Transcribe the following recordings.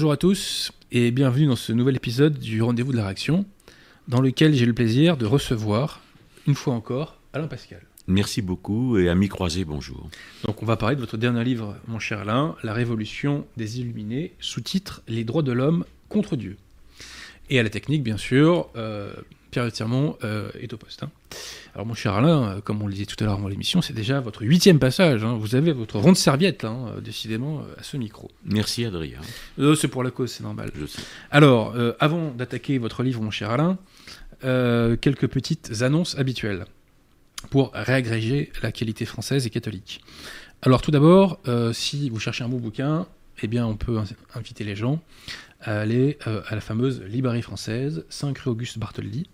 Bonjour à tous et bienvenue dans ce nouvel épisode du Rendez-vous de la réaction, dans lequel j'ai le plaisir de recevoir, une fois encore, Alain Pascal. Merci beaucoup et ami croisé, bonjour. Donc on va parler de votre dernier livre, mon cher Alain, La Révolution des Illuminés, sous-titre Les droits de l'homme contre Dieu. Et à la technique, bien sûr, euh, Pierre Tirmont euh, est au poste. hein. Alors mon cher Alain, euh, comme on le disait tout à l'heure avant l'émission, c'est déjà votre huitième passage. hein. Vous avez votre ronde serviette, là, hein, décidément, euh, à ce micro. Merci Adrien, c'est pour la cause, c'est normal. je sais. Alors, avant d'attaquer votre livre, mon cher Alain, quelques petites annonces habituelles pour réagréger la qualité française et catholique. Alors, tout d'abord, si vous cherchez un bon bouquin, eh bien, on peut in- inviter les gens à aller euh, à la fameuse librairie française, 5 rue Auguste Bartholdi,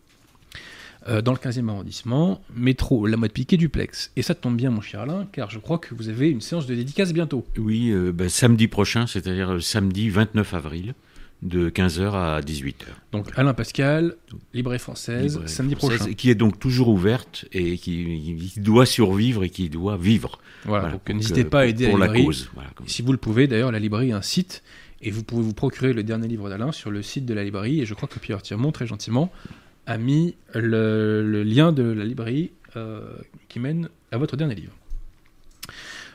euh, dans le 15e arrondissement, métro La Motte Piquet duplex. Et ça tombe bien, mon cher Alain, car je crois que vous avez une séance de dédicace bientôt. Oui, euh, ben, samedi prochain, c'est-à-dire euh, samedi 29 avril, de 15h à 18h. Donc, Alain Pascal, librairie française, Librairie samedi française, prochain. Qui est donc toujours ouverte et qui, qui doit survivre et qui doit vivre. Voilà, Voilà, donc n'hésitez pas à aider pour la la cause. Voilà, Si vous le pouvez, d'ailleurs, la librairie a un site et vous pouvez vous procurer le dernier livre d'Alain sur le site de la librairie. Et je crois que Pierre Tirmont, très gentiment, a mis le, lien de la librairie euh, qui mène à votre dernier livre.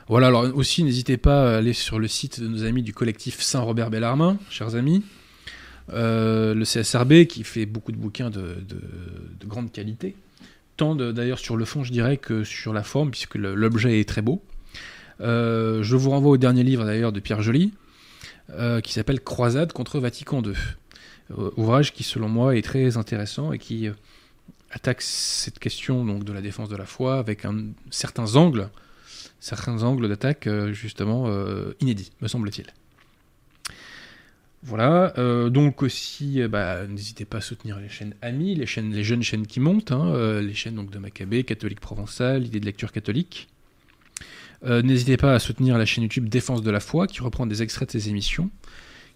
Voilà, alors aussi, n'hésitez pas à aller sur le site de nos amis du collectif Saint-Robert Bellarmin, chers amis. Euh, le CSRB qui fait beaucoup de bouquins de, de- de grande qualité, tant d'ailleurs sur le fond, je dirais, que sur la forme, puisque l'objet est très beau. Euh, je vous renvoie au dernier livre d'ailleurs de Pierre Joly, qui s'appelle Croisade contre Vatican II. Euh, ouvrage qui, selon moi, est très intéressant et qui euh, attaque cette question donc, de la défense de la foi avec certains angles, certains angles d'attaque euh, justement inédits, me semble-t-il. Voilà, donc aussi, bah, n'hésitez pas à soutenir les chaînes amies, les, chaînes, les jeunes chaînes qui montent, hein, les chaînes donc, de Maccabée, Catholique Provençal, Idée de lecture catholique. N'hésitez pas à soutenir la chaîne YouTube Défense de la foi, qui reprend des extraits de ses émissions,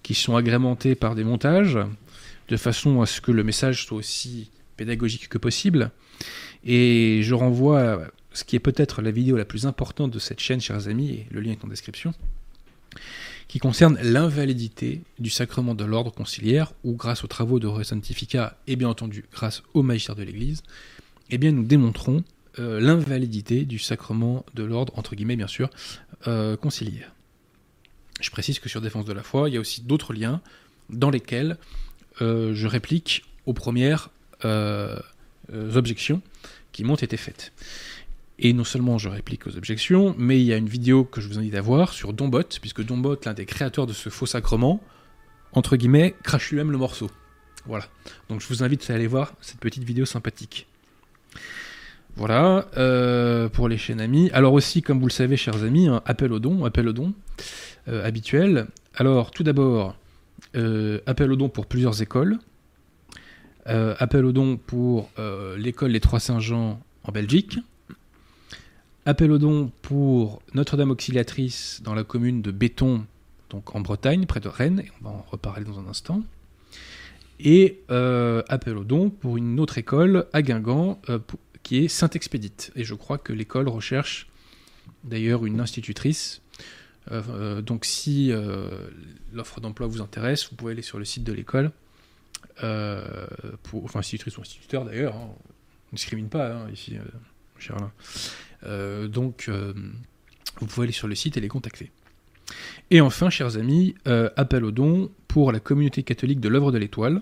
qui sont agrémentés par des montages, de façon à ce que le message soit aussi pédagogique que possible. Et je renvoie à ce qui est peut-être la vidéo la plus importante de cette chaîne, chers amis, et le lien est en description, qui concerne l'invalidité du sacrement de l'ordre conciliaire, où grâce aux travaux de Sanctificat, et bien entendu grâce au magistère de l'Église, eh bien nous démontrons euh, l'invalidité du sacrement de l'ordre, entre guillemets bien sûr, euh, conciliaire. Je précise que sur Défense de la foi, il y a aussi d'autres liens dans lesquels euh, je réplique aux premières euh, euh, objections qui m'ont été faites. Et non seulement je réplique aux objections, mais il y a une vidéo que je vous invite à voir sur Dombot, puisque Dombot, l'un des créateurs de ce faux sacrement, entre guillemets, crache lui-même le morceau. Voilà. Donc je vous invite à aller voir cette petite vidéo sympathique. Voilà, pour les chaînes amies. Alors aussi, comme vous le savez, chers amis, un appel aux dons, appel aux dons euh, habituel. Alors, tout d'abord, appel aux dons pour plusieurs écoles. Euh, appel aux dons pour euh, l'école Les Trois Saint-Jean en Belgique. Appel aux dons pour Notre-Dame Auxiliatrice dans la commune de Béton, donc en Bretagne, près de Rennes. Et on va en reparler dans un instant. Et euh, appel aux dons pour une autre école à Guingamp, euh, qui est Saint-Expédite. Et je crois que l'école recherche d'ailleurs une institutrice. Euh, donc si euh, l'offre d'emploi vous intéresse, vous pouvez aller sur le site de l'école. Euh, enfin, institutrice ou instituteur d'ailleurs. hein. On ne discrimine pas hein, ici, cher donc, vous pouvez aller sur le site et les contacter. Et enfin, chers amis, appel aux dons pour la communauté catholique de l'œuvre de l'étoile.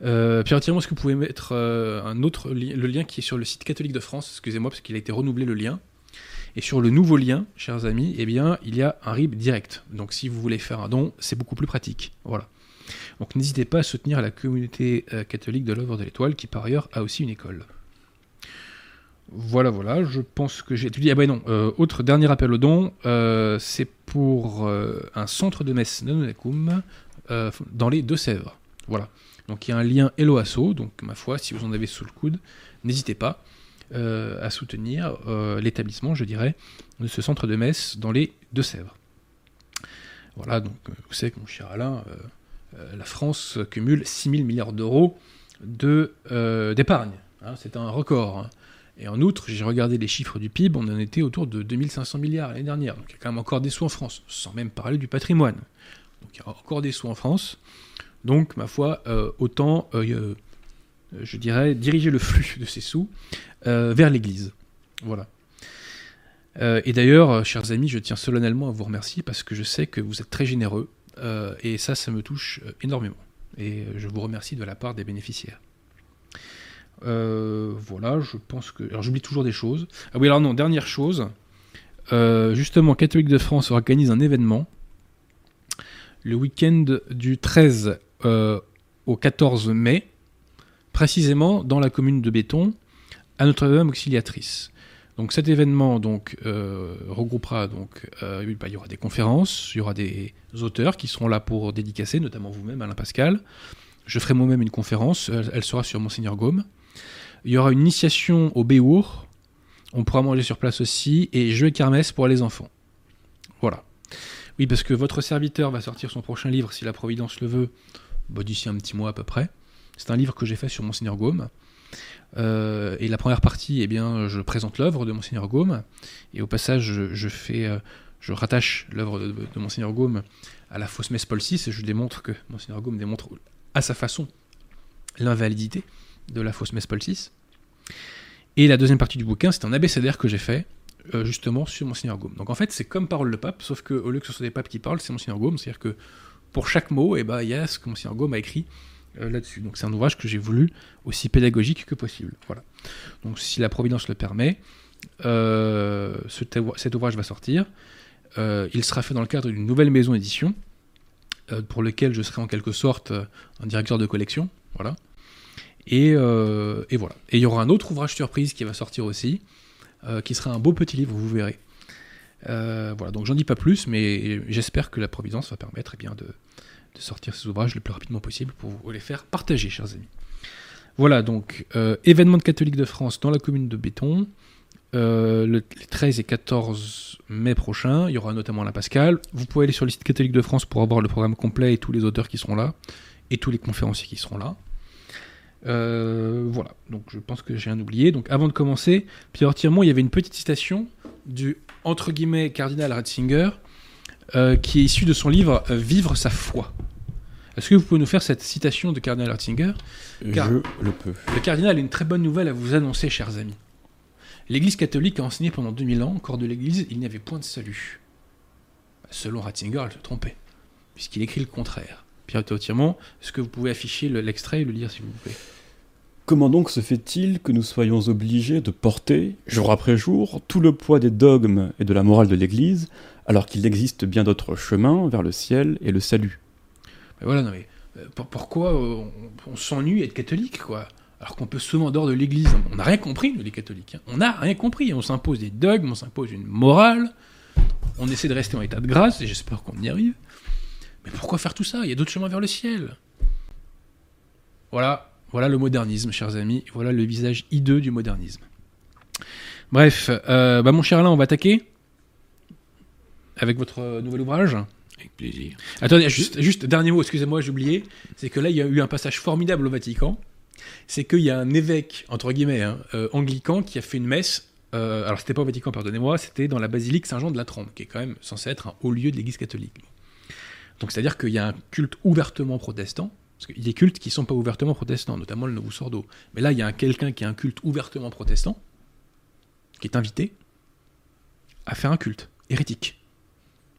Pierre Tirmont, est-ce que vous pouvez mettre un autre le lien qui est sur le site catholique de France? Excusez-moi, parce qu'il a été renouvelé le lien. Et sur le nouveau lien, chers amis, eh bien, il y a un RIB direct. Donc si vous voulez faire un don, c'est beaucoup plus pratique. Voilà. Donc n'hésitez pas à soutenir la communauté euh, catholique de l'œuvre de l'étoile, qui par ailleurs a aussi une école. Voilà, voilà, je pense que j'ai dit. Ah ben non, euh, autre dernier appel au don, euh, c'est pour un centre de messe Nanonacum euh, dans les Deux-Sèvres. Voilà. Donc il y a un lien Eloasso, donc ma foi, si vous en avez sous le coude, n'hésitez pas à soutenir euh, l'établissement, je dirais, de ce centre de messe dans les Deux-Sèvres. Voilà, donc euh, vous savez que mon cher Alain, euh, euh, la France cumule 6 000 milliards d'euros de, euh, d'épargne. hein, c'est un record. hein. Et en outre, j'ai regardé les chiffres du PIB, on en était autour de 2500 milliards l'année dernière. Donc il y a quand même encore des sous en France, sans même parler du patrimoine. Donc il y a encore des sous en France. Donc, ma foi, autant, je dirais, diriger le flux de ces sous vers l'Église. Voilà. et d'ailleurs, chers amis, je tiens solennellement à vous remercier parce que je sais que vous êtes très généreux et ça, ça me touche énormément. Et je vous remercie de la part des bénéficiaires. Euh, voilà, je pense que. Alors j'oublie toujours des choses. Ah oui, alors non, dernière chose. Euh, justement, Catholique de France organise un événement le week-end du 13 euh, au 14 mai, précisément dans la commune de Béton, à Notre-Dame Auxiliatrice. Donc cet événement donc regroupera donc bah, il y aura des conférences, il y aura des auteurs qui seront là pour dédicacer, notamment vous-même Alain Pascal. Je ferai moi-même une conférence, elle, sera sur Monseigneur Gaume. Il y aura une initiation au Béour. On pourra manger sur place aussi. Et jeu et kermesse pour les enfants. Voilà. Oui, parce que votre serviteur va sortir son prochain livre, si la Providence le veut, bah, d'ici un petit mois à peu près. C'est un livre que j'ai fait sur Monseigneur Gaume. Euh, et la première partie, eh bien, je présente l'œuvre de Monseigneur Gaume. Et au passage, je, fais, euh, je rattache l'œuvre de, de, Monseigneur Gaume à la fausse messe Paul VI et je démontre que Monseigneur Gaume démontre à sa façon l'invalidité de la fausse messe Paul VI. Et la deuxième partie du bouquin, c'est un abécédaire que j'ai fait euh, justement sur Monseigneur Gaume. Donc en fait, c'est comme parole de pape, sauf qu'au lieu que ce soit des papes qui parlent, c'est Monseigneur Gaume. C'est-à-dire que pour chaque mot, eh ben, il y a ce que Monseigneur Gaume a écrit euh, là-dessus. Donc c'est un ouvrage que j'ai voulu aussi pédagogique que possible. Voilà. Donc si la Providence le permet, euh, cet ouvrage va sortir. il sera fait dans le cadre d'une nouvelle maison d'édition, pour lequel je serai en quelque sorte un directeur de collection. Voilà. Euh, et, voilà. Et il y aura un autre ouvrage surprise qui va sortir aussi, euh, qui sera un beau petit livre, vous verrez. Euh, voilà, donc j'en dis pas plus, mais j'espère que la Providence va permettre eh bien, de, sortir ces ouvrages le plus rapidement possible pour vous les faire partager, chers amis. Voilà, donc événement de catholique de France dans la commune de Béton, le, les 13 et 14 mai prochains. Il y aura notamment la Pascal. Vous pouvez aller sur le site catholique de France pour avoir le programme complet et tous les auteurs qui seront là, et tous les conférenciers qui seront là. Euh, voilà, donc je pense que j'ai rien oublié. Donc avant de commencer, Pierre Tiremont, il y avait une petite citation du entre guillemets cardinal Ratzinger euh, qui est issue de son livre euh, Vivre sa foi. Est-ce que vous pouvez nous faire cette citation de cardinal Ratzinger? Car Je le peux. Le cardinal a une très bonne nouvelle à vous annoncer, chers amis. L'Église catholique a enseigné pendant 2000 ans, corps de l'Église, il n'y avait point de salut. Selon Ratzinger, elle se trompait, puisqu'il écrit le contraire. Pierre Tiremont, est-ce que vous pouvez afficher l'extrait et le lire, s'il vous plaît? Comment donc se fait-il que nous soyons obligés de porter, jour après jour, tout le poids des dogmes et de la morale de l'Église, alors qu'il existe bien d'autres chemins vers le ciel et le salut mais Voilà, non mais euh, pourquoi euh, on, s'ennuie être catholique, quoi? Alors qu'on peut souvent dehors de l'Église, on n'a rien compris, nous les catholiques. Hein. On n'a rien compris. On s'impose des dogmes, on s'impose une morale, on essaie de rester en état de grâce, et j'espère qu'on y arrive. Mais pourquoi faire tout ça? Il y a d'autres chemins vers le ciel. Voilà, voilà le modernisme, chers amis. Voilà le visage hideux du modernisme. Bref, euh, bah mon cher Alain, on va attaquer? Avec votre nouvel ouvrage. Avec plaisir. Attendez, juste, juste dernier mot, excusez-moi, j'ai oublié. C'est que là, il y a eu un passage formidable au Vatican. C'est qu'il y a un évêque, entre guillemets, hein, euh, anglican, qui a fait une messe. Euh, alors, c'était pas au Vatican, pardonnez-moi, c'était dans la basilique Saint-Jean de la Trempe, qui est quand même censé être un haut lieu de l'Église catholique. Donc, c'est-à-dire qu'il y a un culte ouvertement protestant parce qu'il y a des cultes qui ne sont pas ouvertement protestants, notamment le Novus Ordo. Mais là, il y a quelqu'un qui a un culte ouvertement protestant, qui est invité à faire un culte hérétique,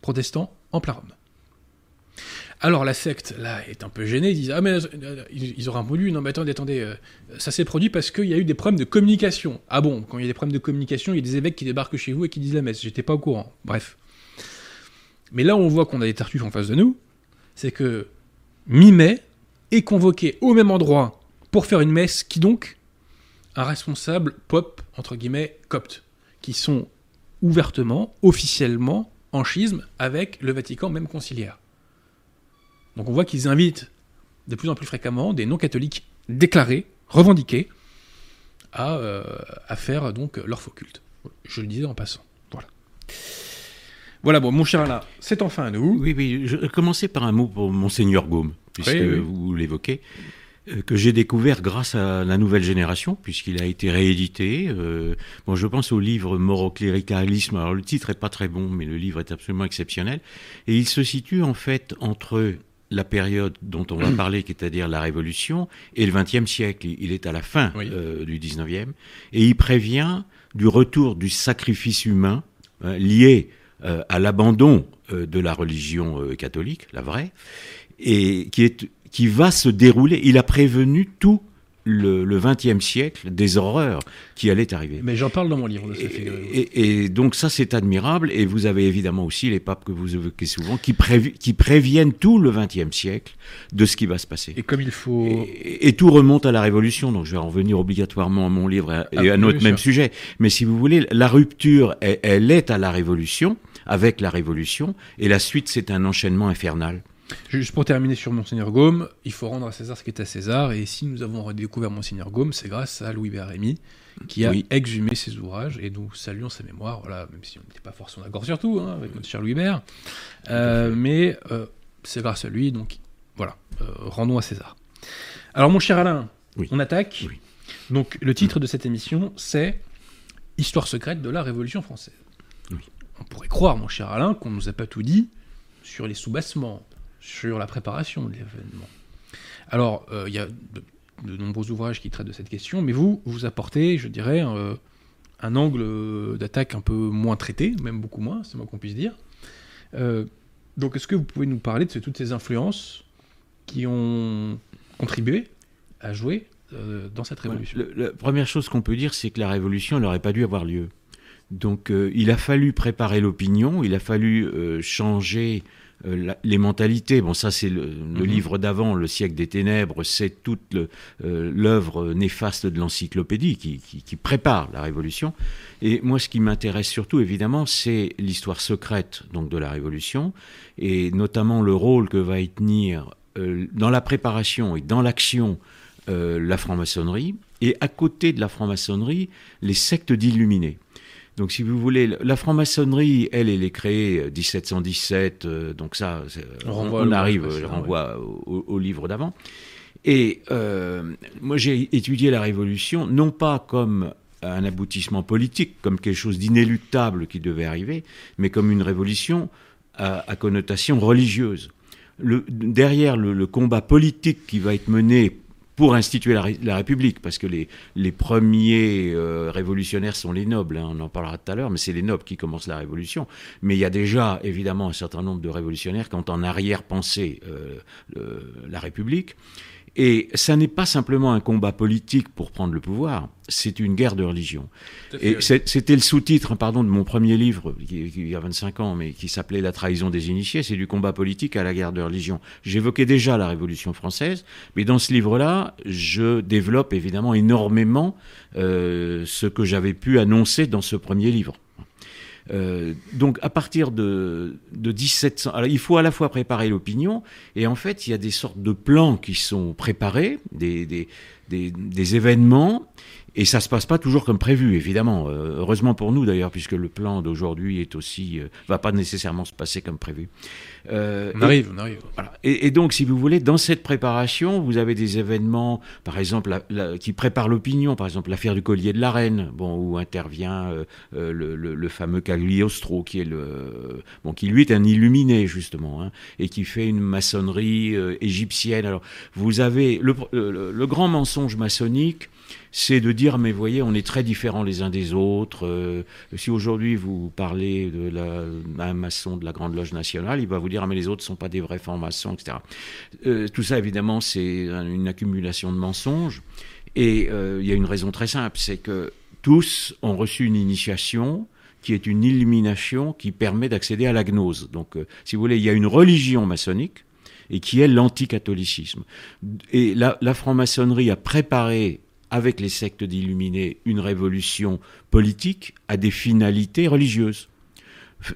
protestant en plein Rome. Alors la secte, là, est un peu gênée, ils disent Ah, mais euh, ils auraient voulu, non, mais attendez, attendez, euh, ça s'est produit parce qu'il y a eu des problèmes de communication. Ah bon, quand il y a des problèmes de communication, il y a des évêques qui débarquent chez vous et qui disent la messe. J'étais pas au courant. Bref. Mais là, on voit qu'on a des tartuffes en face de nous, c'est que mi-mai, est convoqué au même endroit pour faire une messe qui donc un responsable pop, entre guillemets, copte, qui sont ouvertement, officiellement, en schisme avec le Vatican, même conciliaire. Donc on voit qu'ils invitent de plus en plus fréquemment des non-catholiques déclarés, revendiqués, à, euh, à, faire donc leur faux culte. Je le disais en passant. Voilà. Voilà, bon, mon cher Alain, c'est enfin à nous. Oui, oui, je vais commencer par un mot pour Monseigneur Gaume puisque vous l'évoquez. Euh, que j'ai découvert grâce à la nouvelle génération, puisqu'il a été réédité. Euh, bon, je pense au livre Morocléricalisme. Alors, le titre est pas très bon, mais le livre est absolument exceptionnel. Et il se situe, en fait, entre la période dont on va parler, c'est-à-dire la Révolution, et le XXe siècle. Il est à la fin Oui. euh, du XIXe. Et il prévient du retour du sacrifice humain hein, lié à l'abandon de la religion catholique, la vraie, et qui, est, qui va se dérouler. Il a prévenu tout le XXe siècle des horreurs qui allaient arriver. Mais j'en parle dans mon livre de Et, et- et donc ça c'est admirable et vous avez évidemment aussi les papes que vous évoquez souvent qui, prévi- qui préviennent tout le XXe siècle de ce qui va se passer. Et comme il faut. Et, et tout remonte à la Révolution, donc je vais en revenir obligatoirement à mon livre et à- Ah, à notre même sûr. sujet. Mais si vous voulez, la rupture, elle, elle est à la Révolution, avec la Révolution, et la suite, c'est un enchaînement infernal. Juste pour terminer sur Monseigneur Gaume, il faut rendre à César ce qui est à César, et si nous avons redécouvert Monseigneur Gaume, c'est grâce à Louis Bérémy, qui a Oui. exhumé ses ouvrages, et nous saluons sa mémoire, voilà, même si on n'était pas forcément d'accord sur tout, hein, avec notre cher Louis Bert. Euh, mais euh, c'est grâce à lui, donc voilà, euh, rendons à César. Alors mon cher Alain, Oui. on attaque. Oui. Donc le titre de cette émission, c'est Histoire secrète de la Révolution française. On pourrait croire, mon cher Alain, qu'on ne nous a pas tout dit sur les soubassements, sur la préparation de l'événement. Alors, euh, il y a de, de nombreux ouvrages qui traitent de cette question, mais vous, vous apportez, je dirais, un, un angle d'attaque un peu moins traité, même beaucoup moins, c'est moi qu'on puisse dire. Euh, donc, est-ce que vous pouvez nous parler de toutes ces influences qui ont contribué à jouer euh, dans cette révolution? Le- la première chose qu'on peut dire, c'est que la Révolution n'aurait pas dû avoir lieu. Donc euh, il a fallu préparer l'opinion, il a fallu euh, changer euh, la- les mentalités. Bon, ça c'est le, le Mhm. livre d'avant, Le siècle des ténèbres, c'est toute euh, l'œuvre néfaste de l'encyclopédie qui, qui- qui prépare la Révolution. Et moi, ce qui m'intéresse surtout, évidemment, c'est l'histoire secrète donc de la Révolution et notamment le rôle que va y tenir euh, dans la préparation et dans l'action euh, la franc-maçonnerie, et à côté de la franc-maçonnerie, les sectes d'illuminés. Donc, si vous voulez, la franc-maçonnerie, elle, elle est créée euh, 1717, euh, donc ça, c'est- On on, arrive, je renvoie au, au livre d'avant. Et euh, moi, j'ai étudié la Révolution, non pas comme un aboutissement politique, comme quelque chose d'inéluctable qui devait arriver, mais comme une révolution à, à connotation religieuse. Le, derrière le, le combat politique qui va être mené pour instituer la, Ré- la République, parce que les, premiers euh, révolutionnaires sont les nobles, hein, on en parlera tout à l'heure, mais c'est les nobles qui commencent la révolution. Mais il y a déjà évidemment un certain nombre de révolutionnaires qui ont en arrière-pensée euh, la République. Et ça n'est pas simplement un combat politique pour prendre le pouvoir, c'est une guerre de religion. Et c'était le sous-titre, pardon, de mon premier livre, qui, qui- il y a 25 ans, mais qui s'appelait La trahison des initiés, c'est du combat politique à la guerre de religion. J'évoquais déjà la Révolution française, mais dans ce livre-là, je développe évidemment énormément euh, ce que j'avais pu annoncer dans ce premier livre. Euh, donc à partir de, de 1700, alors il faut à la fois préparer l'opinion et en fait il y a des sortes de plans qui sont préparés, des, des, des, des événements et ça se passe pas toujours comme prévu évidemment. Euh, heureusement pour nous d'ailleurs puisque le plan d'aujourd'hui est aussi euh, va pas nécessairement se passer comme prévu. Euh, On et- arrive, on arrive. voilà. Et, et donc, si vous voulez, dans cette préparation, vous avez des événements, par exemple, la- la- qui préparent l'opinion, par exemple l'affaire du collier de la reine, bon, où intervient le, le- le fameux Cagliostro, qui est le, bon, qui lui est un illuminé justement, hein, et qui fait une maçonnerie égyptienne. Alors, vous avez le, le- le grand mensonge maçonnique. C'est de dire, mais voyez, on est très différents les uns des autres. Euh, si aujourd'hui vous parlez de la, un maçon de la Grande Loge nationale, il va vous dire, ah, mais les autres ne sont pas des vrais francs-maçons, etc. Euh, tout ça, évidemment, c'est un- une accumulation de mensonges. Et euh, il y a une raison très simple, c'est que tous ont reçu une initiation qui est une illumination qui permet d'accéder à la gnose. Donc, si vous voulez, il y a une religion maçonnique et qui est l'anticatholicisme. Et la, franc-maçonnerie a préparé avec les sectes d'illuminés une révolution politique à des finalités religieuses.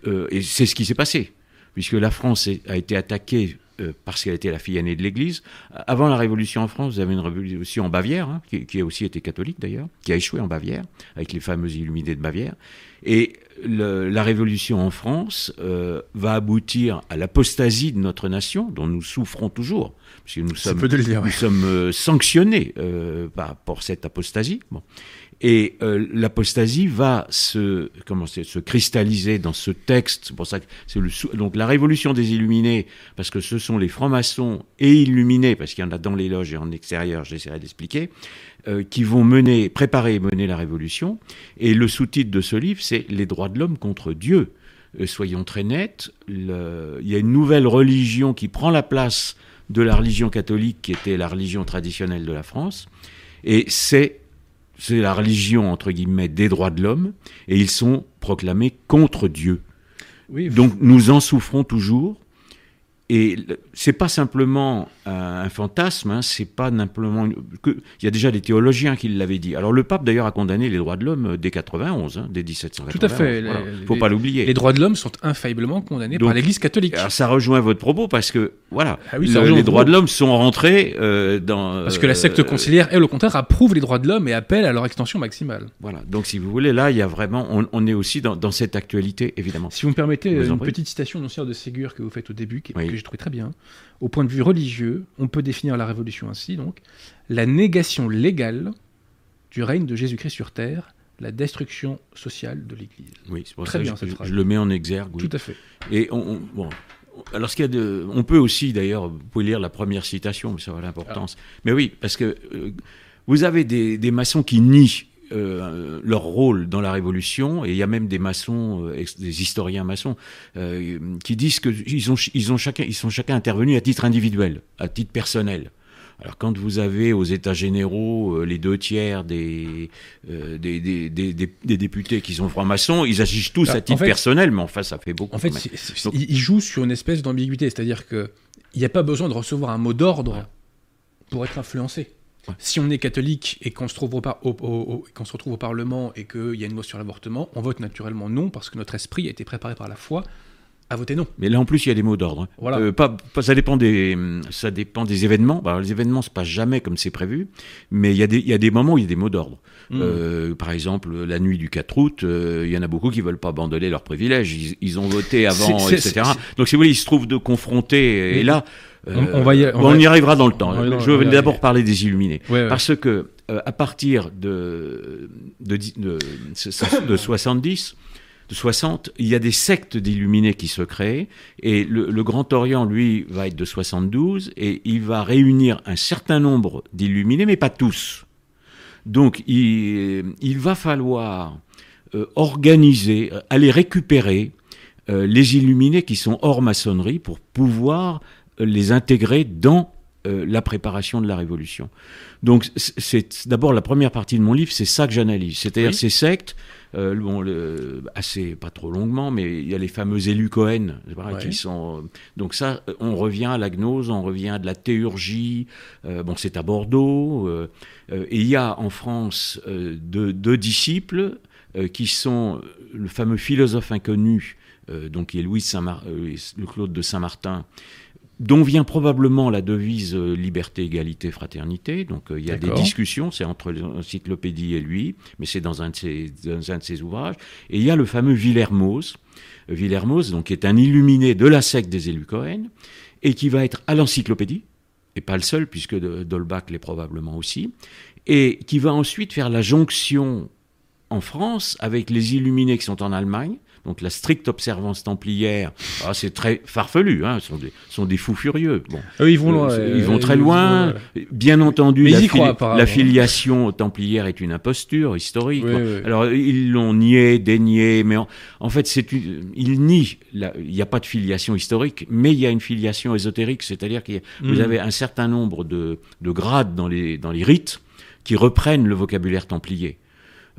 Euh, et c'est ce qui s'est passé, puisque la France a été attaquée euh, parce qu'elle était la fille aînée de l'Église. Avant la Révolution en France, vous avez une révolution en Bavière, hein, qui, a aussi été catholique d'ailleurs, qui a échoué en Bavière, avec les fameux illuminés de Bavière. Et la Révolution en France euh, va aboutir à l'apostasie de notre nation, dont nous souffrons toujours, parce que nous sommes, nous sommes euh, sanctionnés pour cette apostasie. Bon. Et euh, l'apostasie va se, comment se cristalliser dans ce texte. Pour ça que c'est le donc la révolution des illuminés, parce que ce sont les francs-maçons et illuminés, parce qu'il y en a dans les loges et en extérieur, j'essaierai d'expliquer, euh, qui vont mener, préparer et mener la révolution. Et le sous-titre de ce livre, c'est Les droits de l'homme contre Dieu. Euh, soyons très nets, le, il y a une nouvelle religion qui prend la place de la religion catholique, qui était la religion traditionnelle de la France, et c'est c'est la religion, entre guillemets, des droits de l'homme, et ils sont proclamés contre Dieu. Donc nous en souffrons toujours, et c'est pas simplement un fantasme, hein, c'est pas simplement que il y a déjà des théologiens qui l'avaient dit. Alors le pape d'ailleurs a condamné les droits de l'homme euh, dès 91, hein, dès 1791. Tout à fait. Il Faut pas l'oublier. Les droits de l'homme sont infailliblement condamnés par l'Église catholique. Alors ça rejoint votre propos parce que voilà, ah les droits de l'homme sont rentrés euh, dans. Parce que la secte euh, conciliaire, elle au contraire approuve les droits de l'homme et appelle à leur extension maximale. Voilà. Donc si vous voulez, là il y a vraiment, on, est aussi dans, dans, cette actualité évidemment. Si vous me permettez une petite citation d'Ancien de Ségur que vous faites au début, qui, que j'ai trouvé très bien. Au point de vue religieux, on peut définir la révolution ainsi, donc, la négation légale du règne de Jésus-Christ sur terre, la destruction sociale de l'Église. Oui, c'est pour Très ça bien, que cette je, phrase. je, le mets en exergue. Tout à fait. Et on, bon, alors, ce qu'il y a de, on peut aussi, d'ailleurs, vous pouvez lire la première citation, mais ça va l'importance. Ah. Mais oui, parce que euh, vous avez des, des, maçons qui nient euh, leur rôle dans la Révolution, et il y a même des maçons, euh, des historiens maçons, euh, qui disent qu'ils ont, ils ont chacun, ils sont chacun intervenus à titre individuel, à titre personnel. Alors quand vous avez aux États généraux les deux tiers des, des, des, des, des, députés qui sont francs-maçons, ils agissent tous à titre personnel, mais enfin ça fait beaucoup. En fait, ils jouent sur une espèce d'ambiguïté, c'est-à-dire qu'il n'y a pas besoin de recevoir un mot d'ordre pour être influencé. Si on est catholique et qu'on se, retrouve au Parlement et qu'il y a une loi sur l'avortement, on vote naturellement non parce que notre esprit a été préparé par la foi à voter non. Mais là en plus il y a des mots d'ordre. Hein. Voilà. Euh, pas, ça dépend des ça dépend des événements. Alors, les événements se passent jamais comme c'est prévu, mais il y a des il y a des moments où il y a des mots d'ordre. Hmm. Euh, par exemple la nuit du 4 août, euh, il y en a beaucoup qui veulent pas abandonner leurs privilèges. Ils, ont voté avant, etc. Donc si vous voulez, ils se trouvent de confronter et là on, y, arrivera dans le temps. je veux d'abord parler des illuminés. Parce que euh, à partir de, de, de, 70, de 60, il y a des sectes d'illuminés qui se créent. Et le, Grand Orient, lui, va être de 72 et il va réunir un certain nombre d'illuminés, mais pas tous. Donc il, va falloir euh, organiser, aller récupérer euh, les illuminés qui sont hors maçonnerie pour pouvoir les intégrer dans euh, la préparation de la révolution. Donc c'est d'abord la première partie de mon livre, c'est ça que j'analyse, c'est-à-dire ces sectes. Euh, bon, le, assez pas trop longuement, mais il y a les fameux élus Cohen, qui sont. Donc ça, on revient à la gnose, on revient à de la théurgie. Euh, bon, c'est à Bordeaux. et il y a en France deux, deux, disciples qui sont le fameux philosophe inconnu, donc qui est Louis Saint le Claude de Saint-Martin, dont vient probablement la devise euh, liberté, égalité, fraternité. Donc euh, il y a des discussions, c'est entre l'encyclopédie et lui, mais c'est dans, un de ses, un de ses ouvrages. Et il y a le fameux Villermoz, Villermoz, donc qui est un illuminé de la secte des élus Cohen, et qui va être à l'encyclopédie, et pas le seul, puisque Dolbach l'est probablement aussi, et qui va ensuite faire la jonction en France avec les illuminés qui sont en Allemagne, donc la stricte observance templière, ah, c'est très farfelu, hein, sont des, sont des fous furieux. Bon, ils vont euh, ils vont très loin. Bien entendu, la, filiation templière est une imposture historique. Alors ils l'ont nié, dénié, mais en, fait c'est ils nient. Il n'y a pas de filiation historique, mais il y a une filiation ésotérique, c'est-à-dire que vous mm. avez un certain nombre de, de grades dans les dans les rites qui reprennent le vocabulaire templier.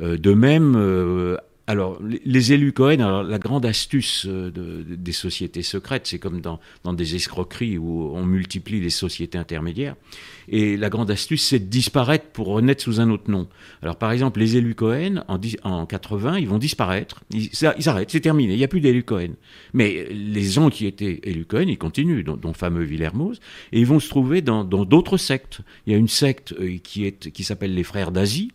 Euh, de même, euh, alors, les élus Cohen, alors la grande astuce euh, de, des sociétés secrètes, c'est comme dans, des escroqueries où on multiplie les sociétés intermédiaires. Et la grande astuce, c'est de disparaître pour renaître sous un autre nom. Alors, par exemple, les élus Cohen, en, en 80, ils vont disparaître. Ils, ils arrêtent, c'est terminé, il n'y a plus d'élus Cohen. Mais les gens qui étaient élus Cohen, ils continuent, dont, dont fameux Villermoz, et ils vont se trouver dans d'autres sectes. Il y a une secte euh, qui, s'appelle les Frères d'Asie,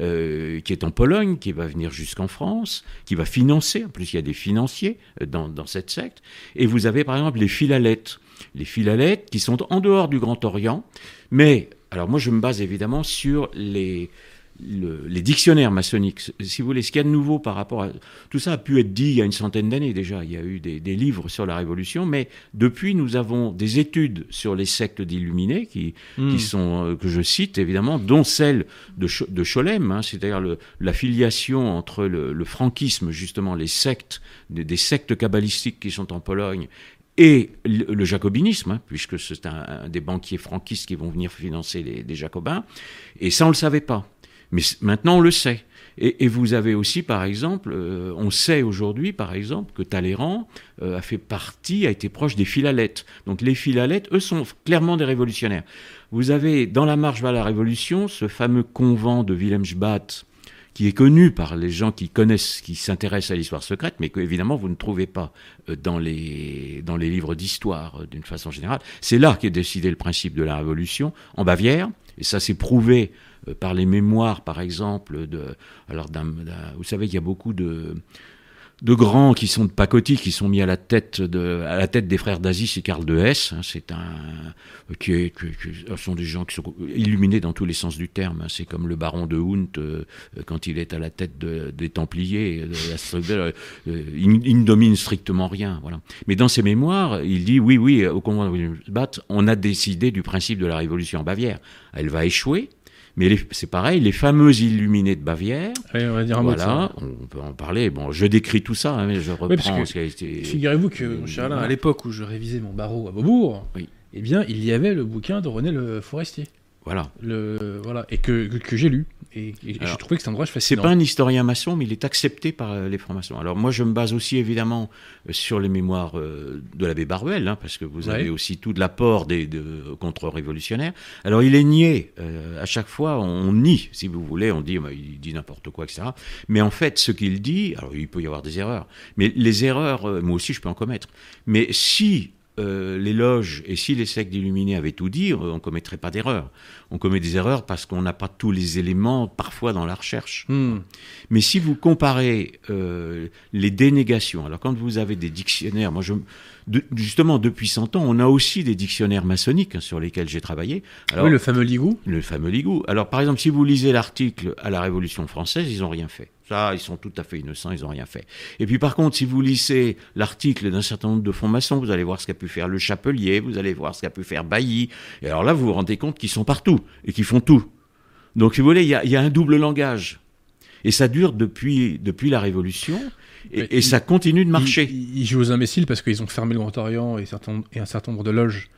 euh, qui est en Pologne, qui va venir jusqu'en France, qui va financer, en plus il y a des financiers euh, dans, dans cette secte, et vous avez par exemple les Philalètes, les Philalètes qui sont en dehors du Grand Orient, mais alors moi je me base évidemment sur les, le, les dictionnaires maçonniques. Si vous voulez, ce qu'il y a de nouveau par rapport à... Tout ça a pu être dit il y a une centaine d'années déjà. Il y a eu des, des, livres sur la Révolution, mais depuis, nous avons des études sur les sectes d'illuminés qui, qui sont, euh, que je cite évidemment, dont celle de, Ch de Cholem, hein, c'est-à-dire la filiation entre le, le, franquisme, justement, les sectes, des, des sectes kabbalistiques qui sont en Pologne, et le jacobinisme, hein, puisque c'est un, des banquiers franquistes qui vont venir financer les, jacobins. Et ça, on ne le savait pas. Mais maintenant, on le sait. Et, vous avez aussi, par exemple, euh, on sait aujourd'hui, par exemple, que Talleyrand euh, a fait partie, a été proche des Philalètes. Donc les Philalètes, eux, sont clairement des révolutionnaires. Vous avez, dans la marche vers la Révolution, ce fameux convent de Wilhelmsbad, qui est connu par les gens qui connaissent, qui s'intéressent à l'histoire secrète, mais que évidemment vous ne trouvez pas euh, dans les, dans les livres d'histoire d'une façon générale. C'est là qu'est décidé le principe de la Révolution, en Bavière, et ça s'est prouvé par les mémoires, par exemple, de, alors vous savez qu'il y a beaucoup de, de grands qui sont de pacotille, qui sont mis à la tête des frères d'Asie, c'est Karl de Hesse. Hein, c'est un qui, est, qui, sont des gens qui sont illuminés dans tous les sens du terme. Hein, c'est comme le baron de Hunt euh, quand il est à la tête de, des Templiers. Euh, il, il, ne domine strictement rien. Voilà. Mais dans ses mémoires, il dit oui, oui, au convent de Wilhelmsbad, on a décidé du principe de la révolution en Bavière. Elle va échouer. Mais c'est pareil, les fameux illuminés de Bavière. Oui, on va dire un voilà, mot on peut en parler. Bon, je décris tout ça, hein, mais je reprends oui, ce qui a été. Figurez-vous que, mon cher Alain, à l'époque où je révisais mon barreau à Beaubourg, oui. eh bien, il y avait le bouquin de René Le Forestier. Voilà. Le, voilà. Et que, que, que j'ai lu. Et, et j'ai trouvé que c'est un ouvrage fascinant. C'est pas un historien maçon, mais il est accepté par euh, les francs-maçons. Alors moi, je me base aussi évidemment euh, sur les mémoires euh, de l'abbé Baruel, hein, parce que vous ouais. avez aussi tout de l'apport des de, contre-révolutionnaires. Alors il est nié. Euh, à chaque fois, on nie, si vous voulez, on dit, bah, il dit n'importe quoi, etc. Mais en fait, ce qu'il dit, alors il peut y avoir des erreurs, mais les erreurs, euh, moi aussi, je peux en commettre. Mais si euh, les loges et si les sectes d'illuminés avaient tout dit, on ne commettrait pas d'erreur. On commet des erreurs parce qu'on n'a pas tous les éléments parfois dans la recherche. Hmm. Mais si vous comparez euh, les dénégations, alors quand vous avez des dictionnaires, moi je, de, justement depuis 100 ans, on a aussi des dictionnaires maçonniques hein, sur lesquels j'ai travaillé. Alors, oui, le fameux Ligou. Le fameux Ligou. Alors par exemple, si vous lisez l'article à la Révolution française, ils n'ont rien fait. Ça, ils sont tout à fait innocents, ils n'ont rien fait. Et puis par contre, si vous lisez l'article d'un certain nombre de francs-maçons, vous allez voir ce qu'a pu faire le Chapelier, vous allez voir ce qu'a pu faire Bailly. Et alors là, vous vous rendez compte qu'ils sont partout et qu'ils font tout. Donc, si vous voulez, il y a, y a, un double langage. Et ça dure depuis, depuis la Révolution. Et, et il, ça continue de marcher. Ils, jouent aux imbéciles parce qu'ils ont fermé le Grand Orient et, un certain nombre de loges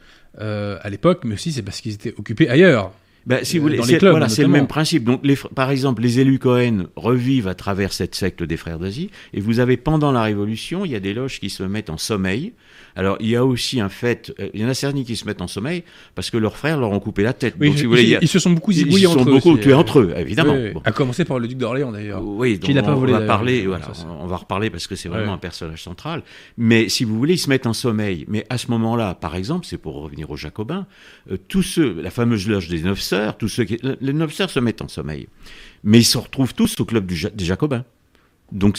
euh, à l'époque, mais aussi c'est parce qu'ils étaient occupés ailleurs. Ben, si vous voulez, c'est voilà, le même principe. Donc, les, par exemple, les élus Cohen revivent à travers cette secte des frères d'Asie, et vous avez pendant la Révolution, il y a des loges qui se mettent en sommeil. Alors, il y a aussi un fait, il y en a certains qui se mettent en sommeil parce que leurs frères leur ont coupé la tête. Oui, donc, si vous voulez, ils, ils, se sont beaucoup zigouillés entre eux. Ils se sont beaucoup tués entre eux, évidemment. Oui, bon. À commencer par le duc d'Orléans, d'ailleurs. Oui, donc qui n'a pas on, volé. va parler, voilà, on, on va reparler parce que c'est vraiment un personnage central. Mais si vous voulez, ils se mettent en sommeil. Mais à ce moment-là, par exemple, c'est pour revenir aux Jacobins, euh, tous ceux, la fameuse loge des neuf sœurs, tous ceux qui, les neuf sœurs se mettent en sommeil. Mais ils se retrouvent tous au club du, des Jacobins. Donc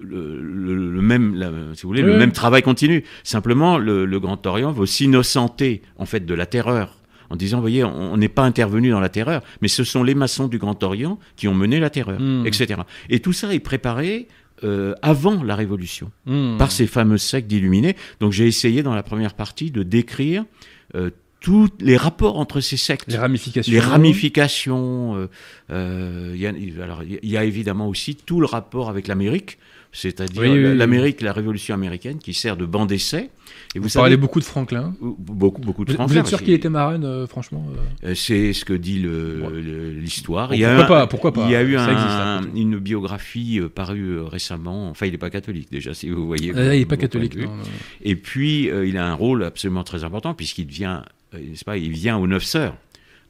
le, le, le même, la, si vous voulez, oui. le même travail continue. Simplement, le, le Grand Orient veut s'innocenter en fait de la terreur en disant, vous voyez, on n'est pas intervenu dans la terreur, mais ce sont les maçons du Grand Orient qui ont mené la terreur, mmh. etc. Et tout ça est préparé euh, avant la Révolution mmh. par ces fameuses sectes d'illuminés. Donc j'ai essayé dans la première partie de décrire euh, tous les rapports entre ces sectes, les ramifications, les ramifications. Euh, euh, y a, alors il y a évidemment aussi tout le rapport avec l'Amérique. c'est-à-dire Oui, oui, oui. l'Amérique, la révolution américaine, qui sert de banc d'essai. Et Vous, vous, parlez beaucoup de Franklin. beaucoup, beaucoup de Vous, Français. vous êtes sûr qu'il était marraine, euh, franchement euh C'est ce que dit l'histoire. Bon, Il y a pourquoi un- pas, pourquoi pas, Il y a eu un- existe, tout. une biographie parue récemment. Enfin, il n'est pas catholique déjà, si vous voyez. Euh, Il n'est pas catholique, non, non. Et puis, il a un rôle absolument très important puisqu'il devient, n'est-ce pas, il vient aux neuf sœurs.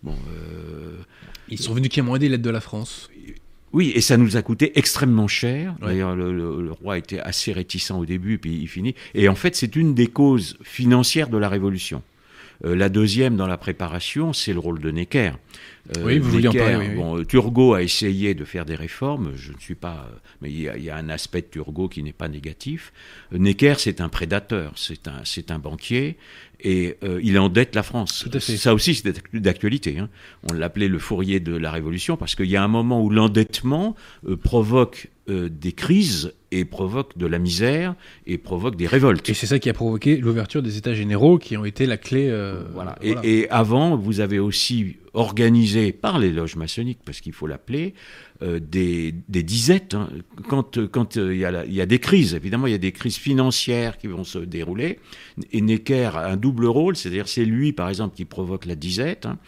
Bon, euh, Ils sont venus quémander l'aide de la France. oui, et ça nous a coûté extrêmement cher. Ouais. D'ailleurs, le, le- le roi était assez réticent au début, puis il finit. Et en fait, c'est une des causes financières de la Révolution. Euh, la deuxième dans la préparation, c'est le rôle de Necker. Euh, Oui, vous vouliez en Necker, parler, oui. Bon, euh, Turgot a essayé de faire des réformes. Je ne suis pas, mais il y, a, il y a un aspect de Turgot qui n'est pas négatif. Necker, c'est un prédateur, c'est un, c'est un banquier, et euh, il endette la France. Tout à fait. Ça aussi, c'est d'actualité. hein. On l'appelait le fourrier de la Révolution parce qu'il y a un moment où l'endettement euh, provoque euh, des crises et provoque de la misère et provoque des révoltes. Et c'est ça qui a provoqué l'ouverture des États généraux qui ont été la clé. euh, Voilà. Et, et avant, vous avez aussi organisé par les loges maçonniques, parce qu'il faut l'appeler, euh, des, des disettes. hein. Quand quand euh, il y, a la- il y a des crises, évidemment, il y a des crises financières qui vont se dérouler. Et Necker a un double rôle, c'est-à-dire c'est lui, par exemple, qui provoque la disette. hein.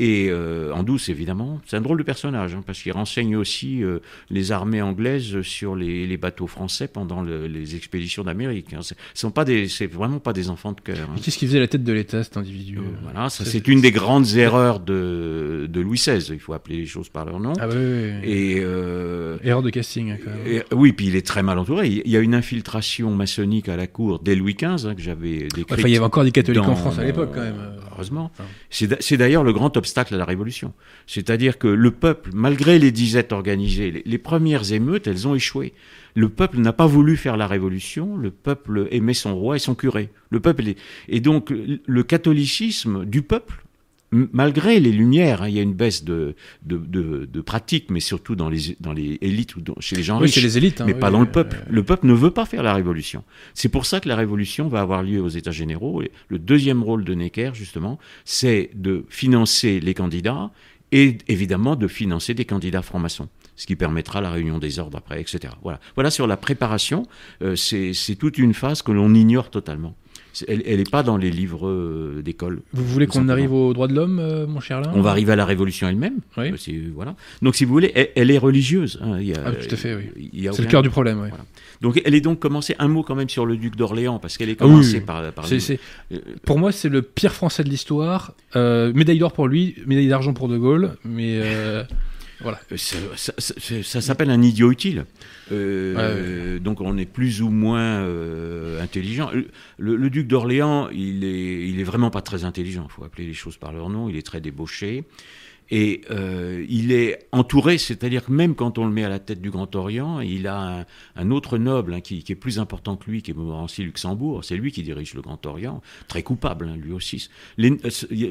Et euh, en douce, évidemment, c'est un drôle de personnage, hein, parce qu'il renseigne aussi les armées anglaises sur les, les bateaux français pendant le- les expéditions d'Amérique. Hein. C'est ce sont pas des, c'est vraiment pas des enfants de cœur. hein. Qu'est-ce qui faisait la tête de l'État, cet individu euh Voilà, c'est une des grandes erreurs de, de Louis XVI. Il faut appeler les choses par leur nom. Ah oui, oui, oui. Et, euh, Erreur de casting, hein, quand même. et- oui, puis il est très mal entouré. Il y a une infiltration maçonnique à la cour dès Louis XV hein, que j'avais décrite. Enfin, il y avait encore des catholiques dans en France à l'époque, quand même. Heureusement. Enfin. C'est d'a- C'est d'ailleurs le grand obstacle à la Révolution. C'est-à-dire que le peuple, malgré les disettes organisées, les, les premières émeutes, elles ont échoué. Le peuple n'a pas voulu faire la Révolution, le peuple aimait son roi et son curé. Le peuple est- Et donc le catholicisme du peuple, malgré les lumières, hein, il y a une baisse de, de, de, de pratique, mais surtout dans les, dans les élites ou dans- chez les gens Oui, riches c'est les élites. hein, mais oui, pas dans le peuple. Le peuple ne veut pas faire la révolution. C'est pour ça que la révolution va avoir lieu aux États généraux. Et le deuxième rôle de Necker, justement, c'est de financer les candidats et évidemment de financer des candidats francs-maçons, ce qui permettra la réunion des ordres après, etc. Voilà, voilà sur la préparation, euh, c'est toute une phase que l'on ignore totalement. Elle n'est pas dans les livres euh, d'école. Vous voulez qu'on arrive aux droits de l'homme, euh, mon cher Alain On va arriver à la révolution elle-même. Oui. Euh, voilà. Donc, si vous voulez, elle, elle est religieuse. hein. Il y a- Ah, tout à fait, oui. C'est le cœur du problème, oui. Voilà. Donc elle est donc commencée, un mot quand même sur le duc d'Orléans, parce qu'elle est Ah oui, commencée par, par Pour moi, c'est le pire français de l'histoire. Euh, médaille d'or pour lui, médaille d'argent pour De Gaulle, mais euh, voilà. ça, ça- ça- ça s'appelle un idiot utile. Euh, Ouais, euh, Donc on est plus ou moins euh, intelligent. Le, duc d'Orléans, il est, il est vraiment pas très intelligent. Il faut appeler les choses par leur nom. Il est très débauché. Et euh, il est entouré, c'est-à-dire que même quand on le met à la tête du Grand Orient, il a un, un autre noble hein, qui, qui est plus important que lui, qui est Montmorency Luxembourg. C'est lui qui dirige le Grand Orient, très coupable, hein, lui aussi. Les- euh,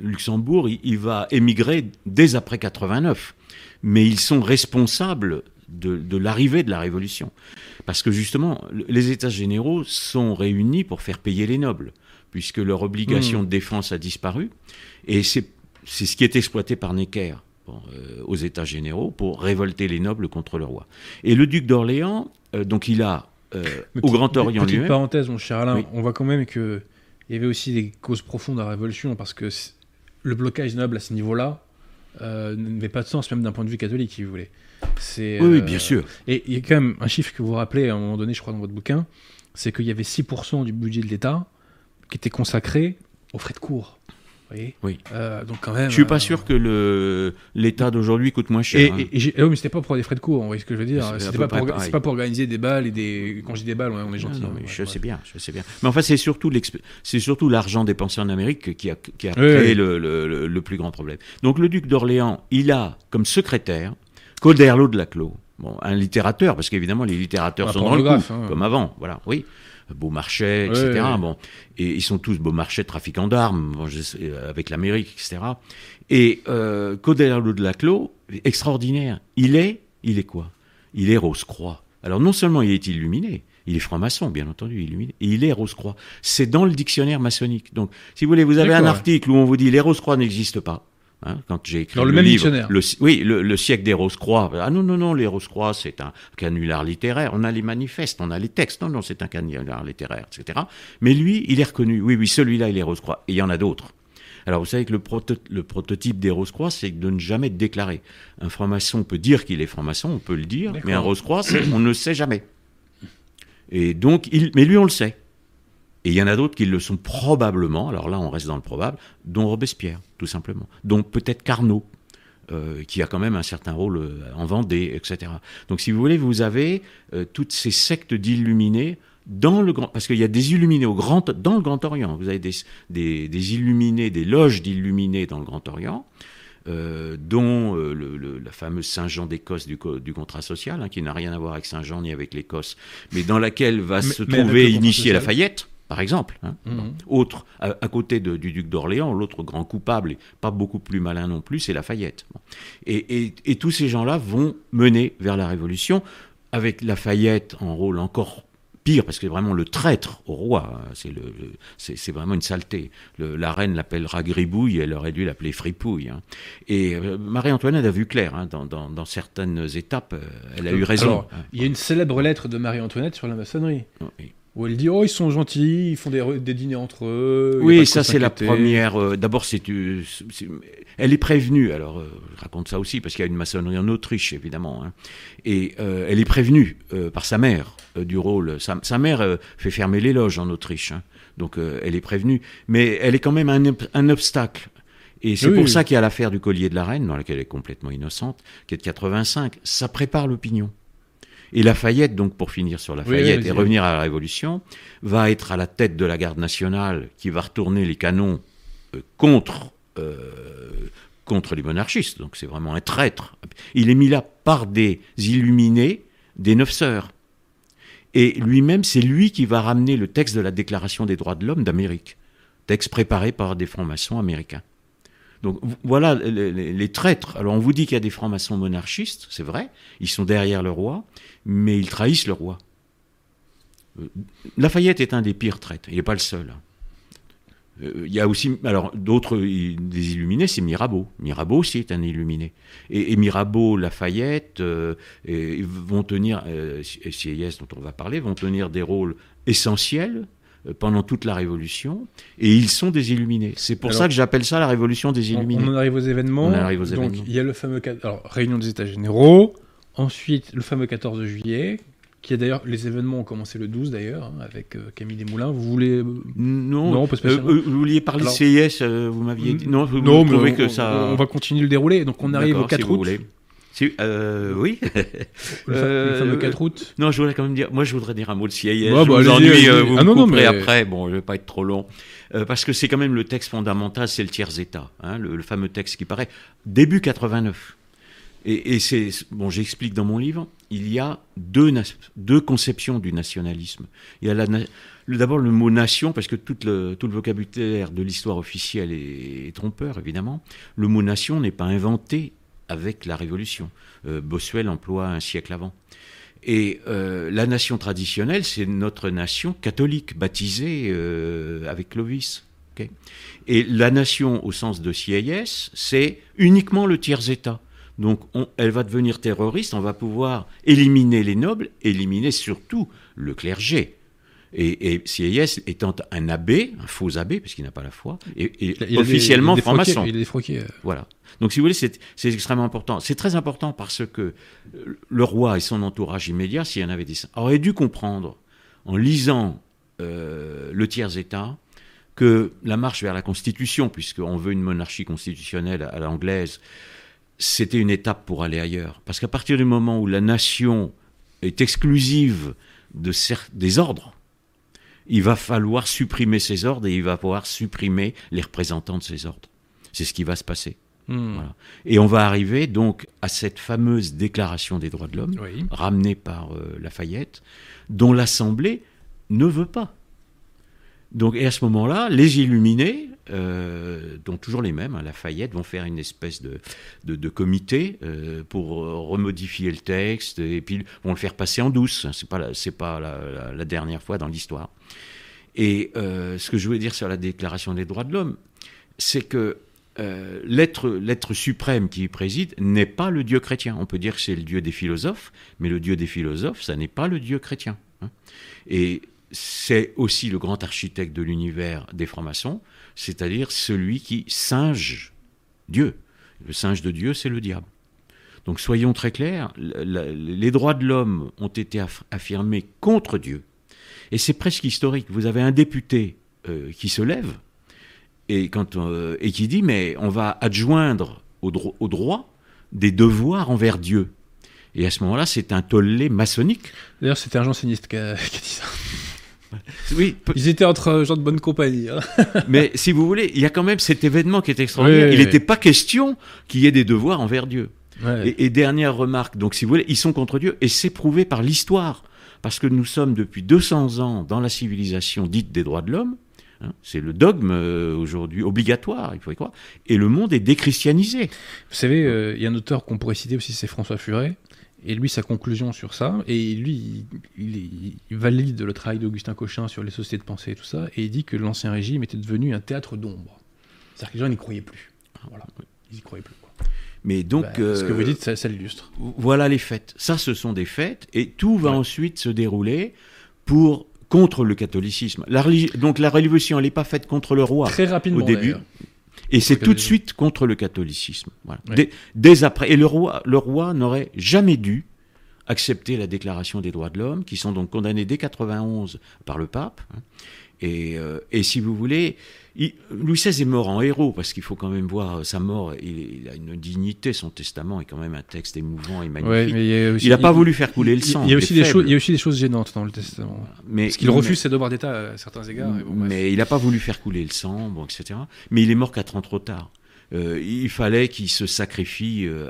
Luxembourg, il, il va émigrer dès après 89, mais ils sont responsables de, de l'arrivée de la Révolution. Parce que justement, le- les États généraux sont réunis pour faire payer les nobles, puisque leur obligation Hmm. de défense a disparu. Et c'est ce qui est exploité par Necker bon, euh, aux États généraux pour révolter les nobles contre le roi. Et le duc d'Orléans, euh, donc il a euh, au Grand Orient lui-même. parenthèse, mon cher Alain, Oui. on voit quand même que il y avait aussi des causes profondes à la révolution parce que le blocage noble à ce niveau-là euh, n'avait pas de sens, même d'un point de vue catholique, si vous voulez. C'est, Oui, oui, euh, bien sûr. Et il y a quand même un chiffre que vous rappelez à un moment donné, je crois, dans votre bouquin, c'est qu'il y avait 6% du budget de l'État qui était consacré aux frais de cours. Voyez Oui. Euh, donc quand même. Je suis pas euh, sûr que le l'État d'aujourd'hui coûte moins Et, cher. hein. et- et j'ai- ah oui, mais c'était pas pour des frais de cours, vous voyez ce que je veux dire C'était pas, pour- pas pour organiser des balles et des. Quand je dis des balles, on est- gentil. Non, non, hein, mais ouais, je ouais. sais bien, je sais bien. Mais enfin, c'est surtout l'exp- c'est surtout l'argent dépensé en Amérique qui a, qui a Oui, créé oui. Le, le- le- le plus grand problème. Donc le duc d'Orléans, il a comme secrétaire Coderlo de Laclos, bon, un littérateur, parce qu'évidemment les littérateurs Un sont dans le coup, hein. comme avant, voilà, oui. Beaumarchais, etc. oui, oui. Bon, et ils sont tous Beaumarchais, trafiquants d'armes, bon, euh, avec l'Amérique, etc. Et euh, Coderlo de Laclos, extraordinaire. Il est, il est quoi? Il est Rose-Croix. Alors non seulement il est illuminé, il est franc-maçon, bien entendu, illuminé, et il est Rose-Croix. C'est dans le dictionnaire maçonnique. Donc, si vous voulez, vous avez un article où on vous dit les Rose-Croix n'existent pas. Hein, quand j'ai écrit Dans le même livre, dictionnaire. le, oui, le, le siècle des Rose-Croix. Ah non, non, non, les Rose-Croix, c'est un canular littéraire. On a les manifestes, on a les textes. Non, non, c'est un canular littéraire, etc. Mais lui, il est reconnu. Oui, oui, celui-là, il est Rose-Croix. Et il y en a d'autres. Alors, vous savez que le, proto- le prototype des Rose-Croix, c'est de ne jamais déclaré. Un franc-maçon peut dire qu'il est franc-maçon, on peut le dire, mais un Rose-Croix, on ne le sait jamais. Et donc, il, mais lui, on le sait. Et il y en a d'autres qui le sont probablement, alors là on reste dans le probable, dont Robespierre, tout simplement, dont peut-être Carnot, euh, qui a quand même un certain rôle euh, en Vendée, etc. Donc si vous voulez, vous avez euh, toutes ces sectes d'illuminés dans le grand, parce qu'il y a des illuminés au grand, dans le Grand Orient. Vous avez des, des, des illuminés, des loges d'illuminés dans le Grand Orient. euh, dont euh, le, le- la fameuse Saint-Jean d'Écosse du, du contrat social, hein, qui n'a rien à voir avec Saint-Jean ni avec l'Écosse, mais dans laquelle va Mais- se mais trouver initié. Lafayette, par exemple. hein. Mhm. Autre, à, à côté de- du duc d'Orléans, l'autre grand coupable, et pas beaucoup plus malin non plus, c'est Lafayette. Bon. Et, et- et tous ces gens-là vont mener vers la Révolution, avec Lafayette en rôle encore pire, parce que vraiment le traître au roi, c'est le, le- c'est c'est vraiment une saleté. Le- la reine l'appellera Gribouille, elle aurait dû l'appeler Fripouille. hein. Et euh, Marie-Antoinette a vu clair, hein, dans, dans- dans certaines étapes, euh, elle a eu raison. Alors, il y a une célèbre lettre de Marie-Antoinette sur la maçonnerie, Oui. Où elle dit Oh, ils sont gentils, ils font des, dîners entre eux. Oui, ça c'est la première. euh, D'abord, c'est, euh, c'est- elle est prévenue. Alors, euh, je raconte ça aussi parce qu'il y a une maçonnerie en Autriche, évidemment. hein. Et euh, elle est prévenue par sa mère du rôle. Sa, sa mère fait fermer les loges en Autriche, hein. donc elle est prévenue. Mais elle est quand même un, ob- un obstacle. Et c'est Oui, pour oui. ça qu'il y a l'affaire du collier de la reine, dans laquelle elle est complètement innocente, qui est de 85. Ça prépare l'opinion. Et Lafayette, donc pour finir sur Lafayette et revenir à la Révolution, va être à la tête de la garde nationale qui va retourner les canons euh, contre, euh, contre les monarchistes. Donc c'est vraiment un traître. Il est mis là par des illuminés, des neuf sœurs. Et lui-même, c'est lui qui va ramener le texte de la Déclaration des droits de l'homme d'Amérique. Texte préparé par des francs-maçons américains. Donc voilà les, traîtres. Alors on vous dit qu'il y a des francs-maçons monarchistes, c'est vrai, ils sont derrière le roi, mais ils trahissent le roi. Euh, Lafayette est un des pires traîtres, il n'est pas le seul. hein. Euh, Il y a aussi, alors d'autres des illuminés, c'est Mirabeau. Mirabeau aussi est un illuminé. Et, Mirabeau, Lafayette euh, vont tenir, euh, et CIS dont on va parler, vont tenir des rôles essentiels euh, pendant toute la Révolution, et ils sont des illuminés. C'est pour Alors, ça que j'appelle ça la Révolution des illuminés. on en arrive aux événements. On en arrive aux Donc, événements. il y a le fameux. Alors, réunion des États généraux. Ensuite, le fameux 14 juillet. Qui a d'ailleurs. Les événements ont commencé le 12 d'ailleurs, hein, avec euh, Camille Desmoulins. Vous voulez. euh, Non, Non, pas spécialement. Euh, euh, vous vouliez parler Alors- CIS, euh, vous m'aviez dit. Non, vous, non, vous mais on, que ça. on va continuer le dérouler. Donc, on arrive au D'accord, 4 si août. Euh, oui. Le, fa- le Euh, fameux 4 août. Non, je voudrais quand même dire. Moi, je voudrais dire un mot de CIS. Je bah, allez-y. euh, vous Ah me non, mais- après. Bon, je vais pas être trop long. Euh, parce que c'est quand même le texte fondamental, c'est le tiers-état. hein, le, le fameux texte qui paraît début 89. Et, et c'est. Bon, j'explique dans mon livre, il y a deux, deux conceptions du nationalisme. Il y a la d'abord le mot nation, parce que tout le, tout le vocabulaire de l'histoire officielle est, est trompeur, évidemment. Le mot nation n'est pas inventé avec la Révolution. Euh, Bossuel emploie un siècle avant. Et euh, la nation traditionnelle, c'est notre nation catholique, baptisée euh, avec Clovis. Et la nation, au sens de CIS, c'est uniquement le tiers-État. Donc, on- elle va devenir terroriste, on va pouvoir éliminer les nobles, éliminer surtout le clergé. Et, et CIS étant un abbé, un faux abbé, parce qu'il n'a pas la foi, et, et Il officiellement franc-maçon. Il est défroqué. Voilà. Donc, si vous voulez, c'est extrêmement important. C'est très important parce que le roi et son entourage immédiat, s'il y en avait des, auraient dû comprendre, en lisant euh, le tiers-État, que la marche vers la Constitution, puisqu'on veut une monarchie constitutionnelle à l'anglaise, c'était une étape pour aller ailleurs. Parce qu'à partir du moment où la nation est exclusive de des ordres, il va falloir supprimer ces ordres et il va falloir supprimer les représentants de ces ordres. C'est ce qui va se passer. Hmm. Voilà. Et on va arriver donc à cette fameuse déclaration des droits de l'homme, Oui. ramenée par euh, Lafayette, dont l'Assemblée ne veut pas. Donc, et à ce moment-là, les illuminés, euh, dont toujours les mêmes, hein, Lafayette, vont faire une espèce de, de, comité euh, pour euh, remodifier le texte et puis vont le faire passer en douce. C'est pas pas la, dernière fois dans l'histoire. Et euh, ce que je voulais dire sur la Déclaration des droits de l'homme, c'est que l'être, l'être suprême qui y préside n'est pas le Dieu chrétien. On peut dire que c'est le Dieu des philosophes, mais le Dieu des philosophes, ça n'est pas le Dieu chrétien. hein. Et c'est aussi le grand architecte de l'univers des francs-maçons, c'est-à-dire celui qui singe Dieu. Le singe de Dieu, c'est le diable. Donc soyons très clairs, la- la- les droits de l'homme ont été aff- affirmés contre Dieu. Et c'est presque historique. Vous avez un député euh, qui se lève et, quand, euh, et qui dit mais on va adjoindre au, dro- droit des devoirs envers Dieu. Et à ce moment-là, c'est un tollé maçonnique. D'ailleurs, c'était un janséniste qui a dit ça. Oui, Ils étaient entre euh, gens de bonne compagnie. hein. mais si vous voulez, il y a quand même cet événement qui est extraordinaire. Oui, il oui. n'était pas question qu'il y ait des devoirs envers Dieu. Ouais. Et, et dernière remarque, donc si vous voulez, ils sont contre Dieu et c'est prouvé par l'histoire. Parce que nous sommes depuis 200 ans dans la civilisation dite des droits de l'homme. hein, c'est le dogme euh, aujourd'hui obligatoire, il faut y croire. Et le monde est déchristianisé. Vous savez, euh, il y a un auteur qu'on pourrait citer aussi, c'est François Furet. Et lui, sa conclusion sur ça, et lui, il, il- il valide le travail d'Augustin Cochin sur les sociétés de pensée et tout ça, et il dit que l'Ancien Régime était devenu un théâtre d'ombre. C'est-à-dire que les gens n'y croyaient plus. Voilà. Ils n'y croyaient plus. quoi. Mais donc, Bah, Ce que euh, vous dites, ça, ça l'illustre. voilà les fêtes. Ça, ce sont des fêtes, et tout va Ouais. ensuite se dérouler pour contre le catholicisme. La donc la révolution, elle n'est pas faite contre le roi. Très rapidement. au début. Et c'est tout de suite contre le catholicisme. Voilà. Ouais. Dès, dès après. Et le roi, le roi n'aurait jamais dû accepter la déclaration des droits de l'homme, qui sont donc condamnés dès 91 par le pape. Et, euh, et si vous voulez, il- Louis XVI est mort en héros, parce qu'il faut quand même voir sa mort. Il, il a une dignité, son testament est quand même un texte émouvant et magnifique. Ouais, il aussi- n'a pas voulu faire couler le sang. Il y, a aussi des choses, faible. il y a aussi des choses gênantes dans le testament. Mais, Parce qu'il refuse ses devoirs d'État à certains égards. bon, bref. mais il n'a pas voulu faire couler le sang, bon, etc. Mais il est mort quatre ans trop tard. Euh, il fallait qu'il se sacrifie euh,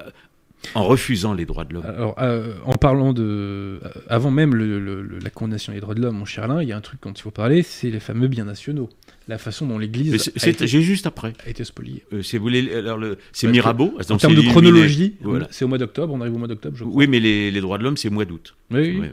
en refusant les droits de l'homme. Alors, euh, en parlant de. euh, Avant même la condamnation des droits de l'homme, mon cher Alain, il y a un truc dont il faut parler, c'est les fameux biens nationaux. La façon dont l'Église J'ai juste après. a été spoliée. Euh, si vous voulez, alors le- c'est Ouais, Mirabeau. En termes de chronologie, Voilà. c'est au mois d'octobre, on arrive au mois d'octobre. Oui, mais les, les droits de l'homme, c'est mois d'août. Oui, oui.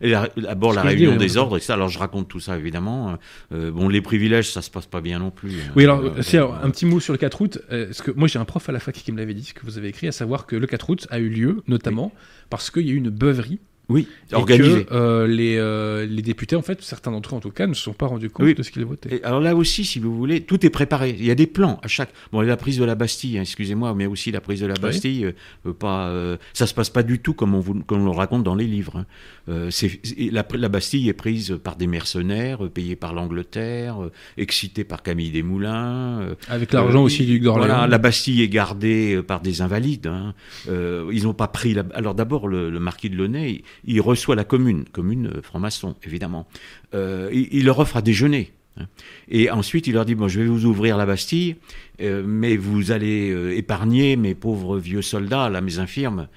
Et d'abord la réunion des oui. ordres, et ça, alors je raconte tout ça évidemment. Euh, bon, les privilèges, ça se passe pas bien non plus. hein. Oui, alors, Euh, si, alors, un petit mot sur le 4 août. euh, parce que moi, j'ai un prof à la fac qui me l'avait dit, ce que vous avez écrit, à savoir que le 4 août a eu lieu, notamment parce qu'il y a eu une beuverie. Oui, et organisé. que euh, les, euh, les députés, en fait, certains d'entre eux en tout cas, ne se sont pas rendus compte Oui. de ce qu'ils votaient. Et alors là aussi, si vous voulez, tout est préparé. Il y a des plans à chaque. Bon, la prise de la Bastille, hein, excusez-moi, mais aussi la prise de la Bastille, euh, euh, pas, ça se passe pas du tout comme on, vous, comme on le raconte dans les livres. hein. C'est, la, la Bastille est prise par des mercenaires, payés par l'Angleterre, excités par Camille Desmoulins. Avec l'argent aussi du Gorléans. Voilà, la Bastille est gardée par des invalides. hein. Ils n'ont pas pris. La... Alors d'abord, le, le marquis de Launay, il, reçoit la commune, commune euh, franc-maçon, évidemment. Euh, il, leur offre à déjeuner. hein. Et ensuite, il leur dit bon, je vais vous ouvrir la Bastille, euh, mais vous allez épargner mes pauvres vieux soldats, là, mes infirmes.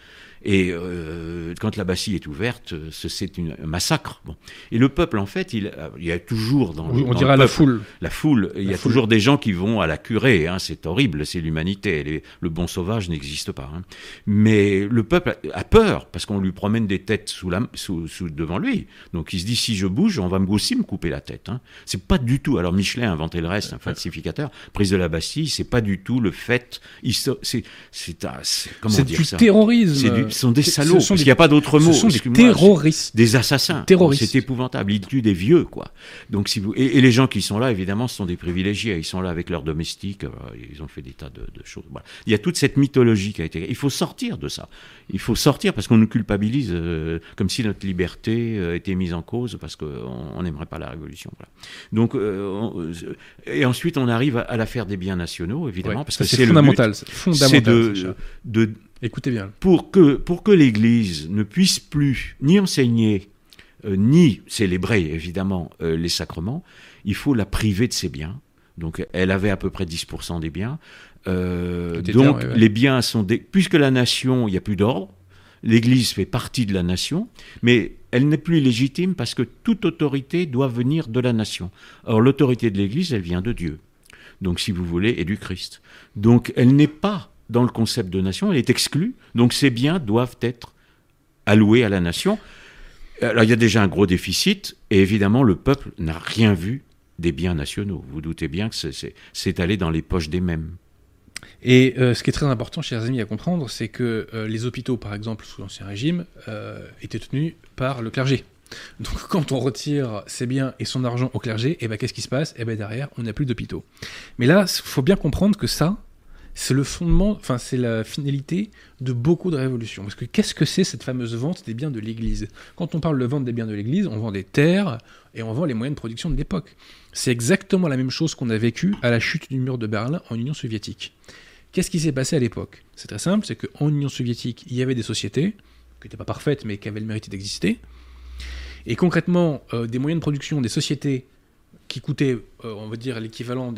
Et euh, quand la Bastille est ouverte, euh, ce- c'est un massacre. Bon. Et le peuple, en fait, il, il y a toujours dans, on dans dirait le la foule. la foule, il y a foule. toujours des gens qui vont à la curée, hein, c'est horrible, c'est l'humanité, les- le bon sauvage n'existe pas. hein. Mais le peuple a, a peur, parce qu'on lui promène des têtes sous la, sous, sous- devant lui. Donc il se dit, si je bouge, on va me aussi me couper la tête. Hein. C'est pas du tout, alors Michelin a inventé le reste, un falsificateur, prise de la Bastille, c'est pas du tout le fait, c'est, c'est, comment dire du ça? terrorisme. C'est du- Ce sont des Ce salauds, sont parce qu'il n'y a pas d'autre mot. Ce sont des terroristes. des assassins. Terroristes. C'est épouvantable. Ils tuent des vieux, quoi. Donc si vous et, et les gens qui sont là, évidemment, ce sont des privilégiés. Ils sont là avec leurs domestiques. euh, Ils ont fait des tas de, de choses. Voilà. Il y a toute cette mythologie qui a été. Il faut sortir de ça. Il faut sortir parce qu'on nous culpabilise euh, comme si notre liberté euh, était mise en cause parce qu'on on n'aimerait pas la révolution. Voilà. Donc euh, on- et ensuite on arrive à, à l'affaire des biens nationaux, évidemment, Ouais, parce que c'est fondamental. C'est fondamental. de, de Écoutez bien. pour que, pour que l'Église ne puisse plus ni enseigner, euh, ni célébrer évidemment euh, les sacrements, il faut la priver de ses biens. Donc elle avait à peu près 10% des biens. Euh, donc bien, ouais, ouais. les biens sont... Des... Puisque la nation, il n'y a plus d'ordre, l'Église fait partie de la nation, mais elle n'est plus légitime parce que toute autorité doit venir de la nation. Or l'autorité de l'Église, elle vient de Dieu. Donc si vous voulez, et du Christ. Donc elle n'est pas dans le concept de nation, elle est exclue. Donc ces biens doivent être alloués à la nation. Alors il y a déjà un gros déficit, et évidemment le peuple n'a rien vu des biens nationaux. Vous doutez bien que c'est- allé dans les poches des mêmes. Et euh, ce qui est très important, chers amis, à comprendre, c'est que euh, les hôpitaux, par exemple, sous l'Ancien Régime, euh, étaient tenus par le clergé. Donc quand on retire ses biens et son argent au clergé, eh ben, qu'est-ce qui se passe? Eh ben, derrière, on n'a plus d'hôpitaux. Mais là, il faut bien comprendre que ça, c'est le fondement, enfin c'est la finalité de beaucoup de révolutions. Parce que qu'est-ce que c'est cette fameuse vente des biens de l'Église? Quand on parle de vente des biens de l'Église, on vend des terres et on vend les moyens de production de l'époque. C'est exactement la même chose qu'on a vécu à la chute du mur de Berlin en Union soviétique. Qu'est-ce qui s'est passé à l'époque? C'est très simple, c'est qu'en Union soviétique, il y avait des sociétés, qui n'étaient pas parfaites, mais qui avaient le mérite d'exister. Et concrètement, euh, des moyens de production des sociétés qui coûtaient, euh, on va dire, l'équivalent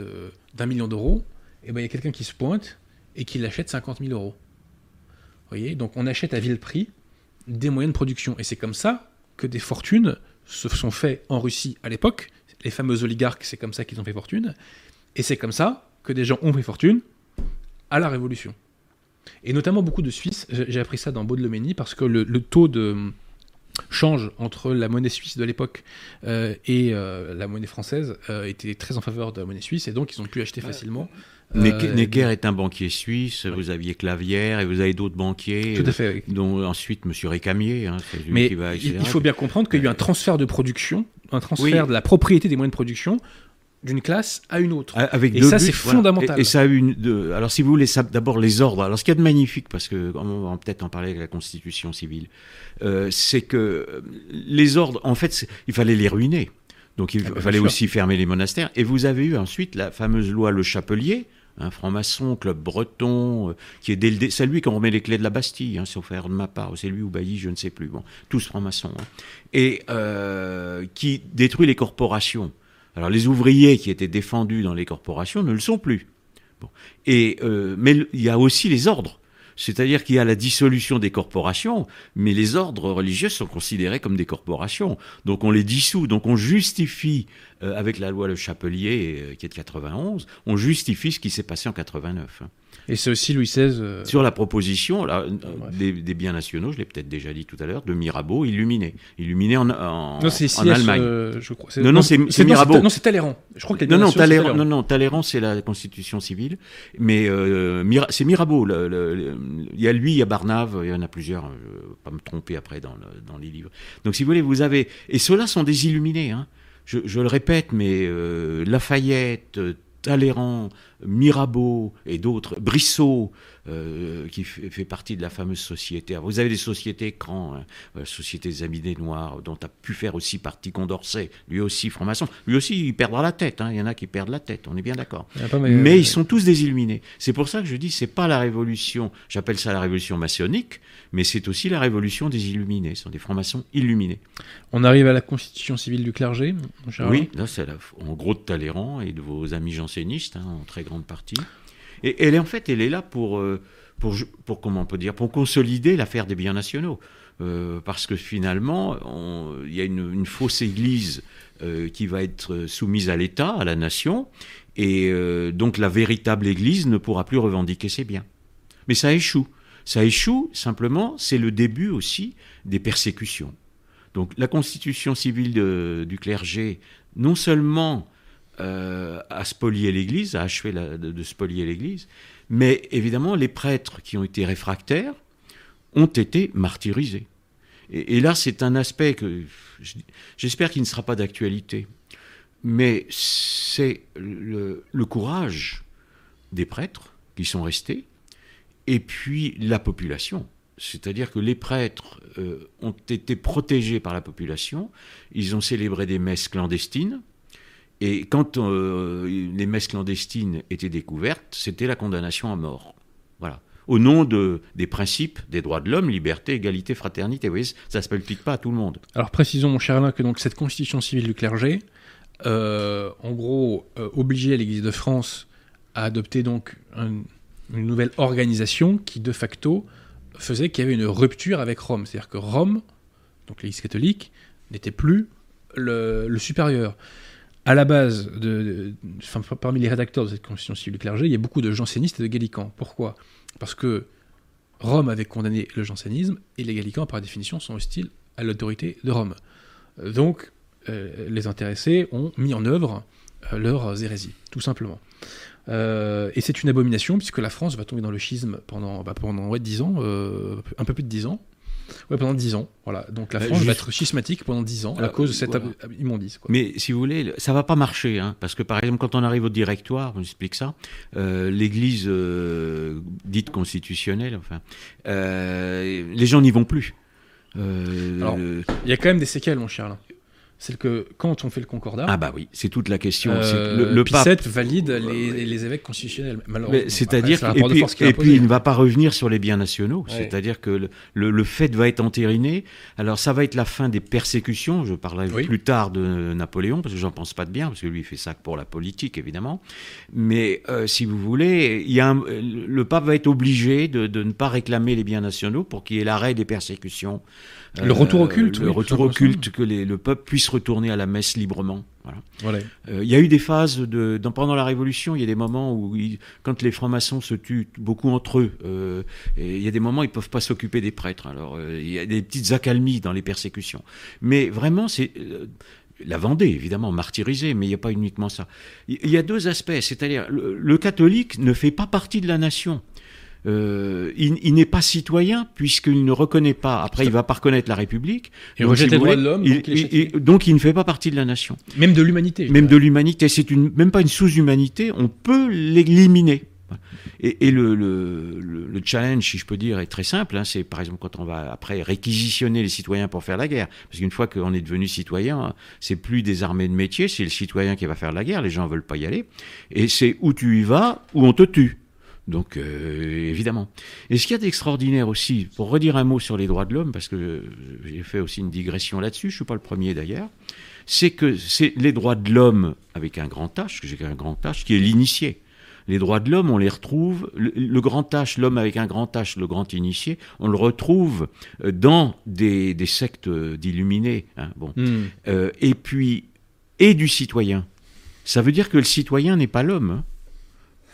d'un million d'euros, et eh ben, il y a quelqu'un qui se pointe et qui l'achète 50 000 euros. Vous voyez? Donc on achète à vil prix des moyens de production. Et c'est comme ça que des fortunes se sont faites en Russie à l'époque. Les fameux oligarques, c'est comme ça qu'ils ont fait fortune. Et c'est comme ça que des gens ont fait fortune à la Révolution. Et notamment beaucoup de Suisses, j'ai appris ça dans Baudeloménie, parce que le, taux de change entre la monnaie suisse de l'époque euh, et euh, la monnaie française euh, était très en faveur de la monnaie suisse, et donc ils ont pu acheter facilement. Necker est un banquier suisse, vous aviez Clavière et vous avez d'autres banquiers. Tout à fait. Dont ensuite M. Récamier. Hein, Mais il, faut bien comprendre qu'il y a eu un transfert de production, un transfert de la propriété des moyens de production d'une classe à une autre. Avec et ça, c'est fondamental. Et, ça a une. De... Alors, si vous voulez, d'abord les ordres. Alors, ce qu'il y a de magnifique, parce que on va peut-être en parler avec la Constitution civile, euh, c'est que les ordres, en fait, il fallait les ruiner. Donc, il ah fallait aussi fermer les monastères. Et vous avez eu ensuite la fameuse loi Le Chapelier, un franc-maçon, club breton, euh, qui est dès le c'est lui qui remet les clés de la Bastille, hein, sauf faire de ma part, c'est lui ou Bailly, je ne sais plus, bon, tous francs-maçons, hein. et euh, qui détruit les corporations. Alors les ouvriers qui étaient défendus dans les corporations ne le sont plus. Et, euh, mais il y a aussi les ordres. C'est-à-dire qu'il y a la dissolution des corporations, mais les ordres religieux sont considérés comme des corporations. Donc on les dissout, donc on justifie, euh, avec la loi Le Chapelier, euh, qui est de 91, on justifie ce qui s'est passé en 89. Et c'est aussi Louis XVI. Euh, Sur la proposition là, des, biens nationaux, je l'ai peut-être déjà dit tout à l'heure, de Mirabeau, illuminé. Illuminé en, en, non, en Allemagne. Euh, je crois. Non, non, c'est Mirabeau. Non, c'est Talleyrand. Je crois que non, non, Talleyrand, non, non, Talleyrand, c'est la constitution civile. Mais euh, c'est Mirabeau. il y a lui, il y a Barnave, il y en a plusieurs. Je ne vais pas me tromper après dans, dans les livres. Donc, si vous voulez, vous avez. Et ceux-là sont des illuminés. Hein. Je, je, le répète, mais Lafayette, Talleyrand, Mirabeau et d'autres, Brissot, euh, qui fait partie de la fameuse société. vous avez des sociétés écrans, hein, euh, Société des Amis des Noirs, dont a pu faire aussi partie Condorcet, lui aussi franc-maçon. Lui aussi, il perdra la tête. Hein. Il y en a qui perdent la tête, on est bien d'accord. Mais, ils sont tous des illuminés. C'est pour ça que je dis, c'est pas la révolution, j'appelle ça la révolution maçonnique, mais c'est aussi la révolution des illuminés. Ce sont des francs-maçons illuminés. On arrive à la constitution civile du clergé, Oui, là, c'est en gros de Talleyrand et de vos amis jansénistes, hein, en très grande partie. Et elle est en fait, elle est là pour, euh, pour, comment on peut dire, pour consolider l'affaire des biens nationaux. Euh, parce que finalement, il y a une, fausse Église euh, qui va être soumise à l'État, à la nation, et donc la véritable Église ne pourra plus revendiquer ses biens. Mais ça échoue. Ça échoue, simplement, c'est le début aussi des persécutions. Donc la constitution civile du clergé, non seulement euh, à spolier l'Église, à achever de, spolier l'Église. Mais évidemment, les prêtres qui ont été réfractaires ont été martyrisés. Et, là, c'est un aspect que j'espère qu'il ne sera pas d'actualité. Mais c'est le, courage des prêtres qui sont restés, et puis la population. C'est-à-dire que les prêtres euh, ont été protégés par la population, ils ont célébré des messes clandestines, et quand euh, les messes clandestines étaient découvertes, c'était la condamnation à mort. Voilà. Au nom de, des principes des droits de l'homme, liberté, égalité, fraternité. Vous voyez, ça ne s'applique pas à tout le monde. Alors précisons, mon cher Alain, que donc cette constitution civile du clergé, euh, en gros, euh, obligeait l'Église de France à adopter donc une nouvelle organisation qui, de facto, faisait qu'il y avait une rupture avec Rome. C'est-à-dire que Rome, donc l'Église catholique, n'était plus le supérieur à la base, parmi les rédacteurs de cette constitution civile du clergé, il y a beaucoup de jansénistes et de gallicans. Pourquoi? Parce que Rome avait condamné le jansénisme et les gallicans, par définition, sont hostiles à l'autorité de Rome. Donc, euh, les intéressés ont mis en œuvre euh, leurs hérésies, tout simplement. Euh, et c'est une abomination puisque la France va tomber dans le schisme pendant, bah, pendant ouais, 10 ans, euh, un peu plus de 10 ans. Ouais, pendant 10 ans. Voilà. Donc la Euh, France juste- va être schismatique pendant 10 ans à cause de cette voilà. immondice. Quoi. Mais si vous voulez, ça va pas marcher, hein, parce que par exemple, quand on arrive au directoire, on explique ça, euh, l'Église euh, dite constitutionnelle, enfin, euh, les gens n'y vont plus. Alors, Il y a quand même des séquelles, mon cher. C'est que quand on fait le concordat, ah bah oui, c'est toute la question. euh, le, le Pie pape, VII valide les, les évêques constitutionnels, malheureusement. Mais C'est-à-dire et puis, et imposé. il ne va pas revenir sur les biens nationaux. Ouais. C'est-à-dire que le, le, le fait va être entériné. Alors ça va être la fin des persécutions. Je parlerai Oui. plus tard de Napoléon parce que j'en pense pas de bien parce que lui il fait ça que pour la politique évidemment. Mais euh, si vous voulez, il y a un- le pape va être obligé de, de ne pas réclamer les biens nationaux pour qu'il y ait l'arrêt des persécutions. Euh, Le retour au culte, Le oui, retour au culte, que les- le peuple puisse retourner à la messe librement. Voilà. Voilà. Euh, Il y a eu des phases de, dans- pendant la Révolution, il y a des moments où, ils- quand les francs-maçons se tuent beaucoup entre eux, euh, il y a des moments où ils peuvent pas s'occuper des prêtres. Alors euh, il y a des petites accalmies dans les persécutions. Mais vraiment, c'est euh, la Vendée, évidemment, martyrisée, mais il n'y a pas uniquement ça. Il il y a deux aspects, c'est-à-dire le, le catholique ne fait pas partie de la nation. Euh, il, il n'est pas citoyen puisqu'il ne reconnaît pas. Après, il va pas reconnaître la République. Il Donc, rejette les droits de l'homme, il- donc donc il ne fait pas partie de la nation Même de l'humanité. même de l'humanité. C'est une, même pas une sous-humanité. On peut l'éliminer. Et, et le, le, le- le challenge, si je peux dire, est très simple. hein. c'est par exemple quand on va après réquisitionner les citoyens pour faire la guerre. Parce qu'une fois qu'on est devenu citoyen, c'est plus des armées de métier, c'est le citoyen qui va faire la guerre. Les gens veulent pas y aller. Et c'est où tu y vas, où on te tue. Donc, euh, évidemment. Et ce qu'il y a d'extraordinaire aussi, pour redire un mot sur les droits de l'homme, parce que j'ai fait aussi une digression là-dessus, je suis pas le premier d'ailleurs, c'est que c'est les droits de l'homme avec un grand H, que j'ai un grand H, qui est l'initié. Les droits de l'homme, on les retrouve, le, le grand H, l'homme avec un grand H, le grand initié, on le retrouve euh, dans des, des sectes d'illuminés. hein, bon. Hmm. Euh, et puis, et du citoyen. Ça veut dire que le citoyen n'est pas l'homme. hein.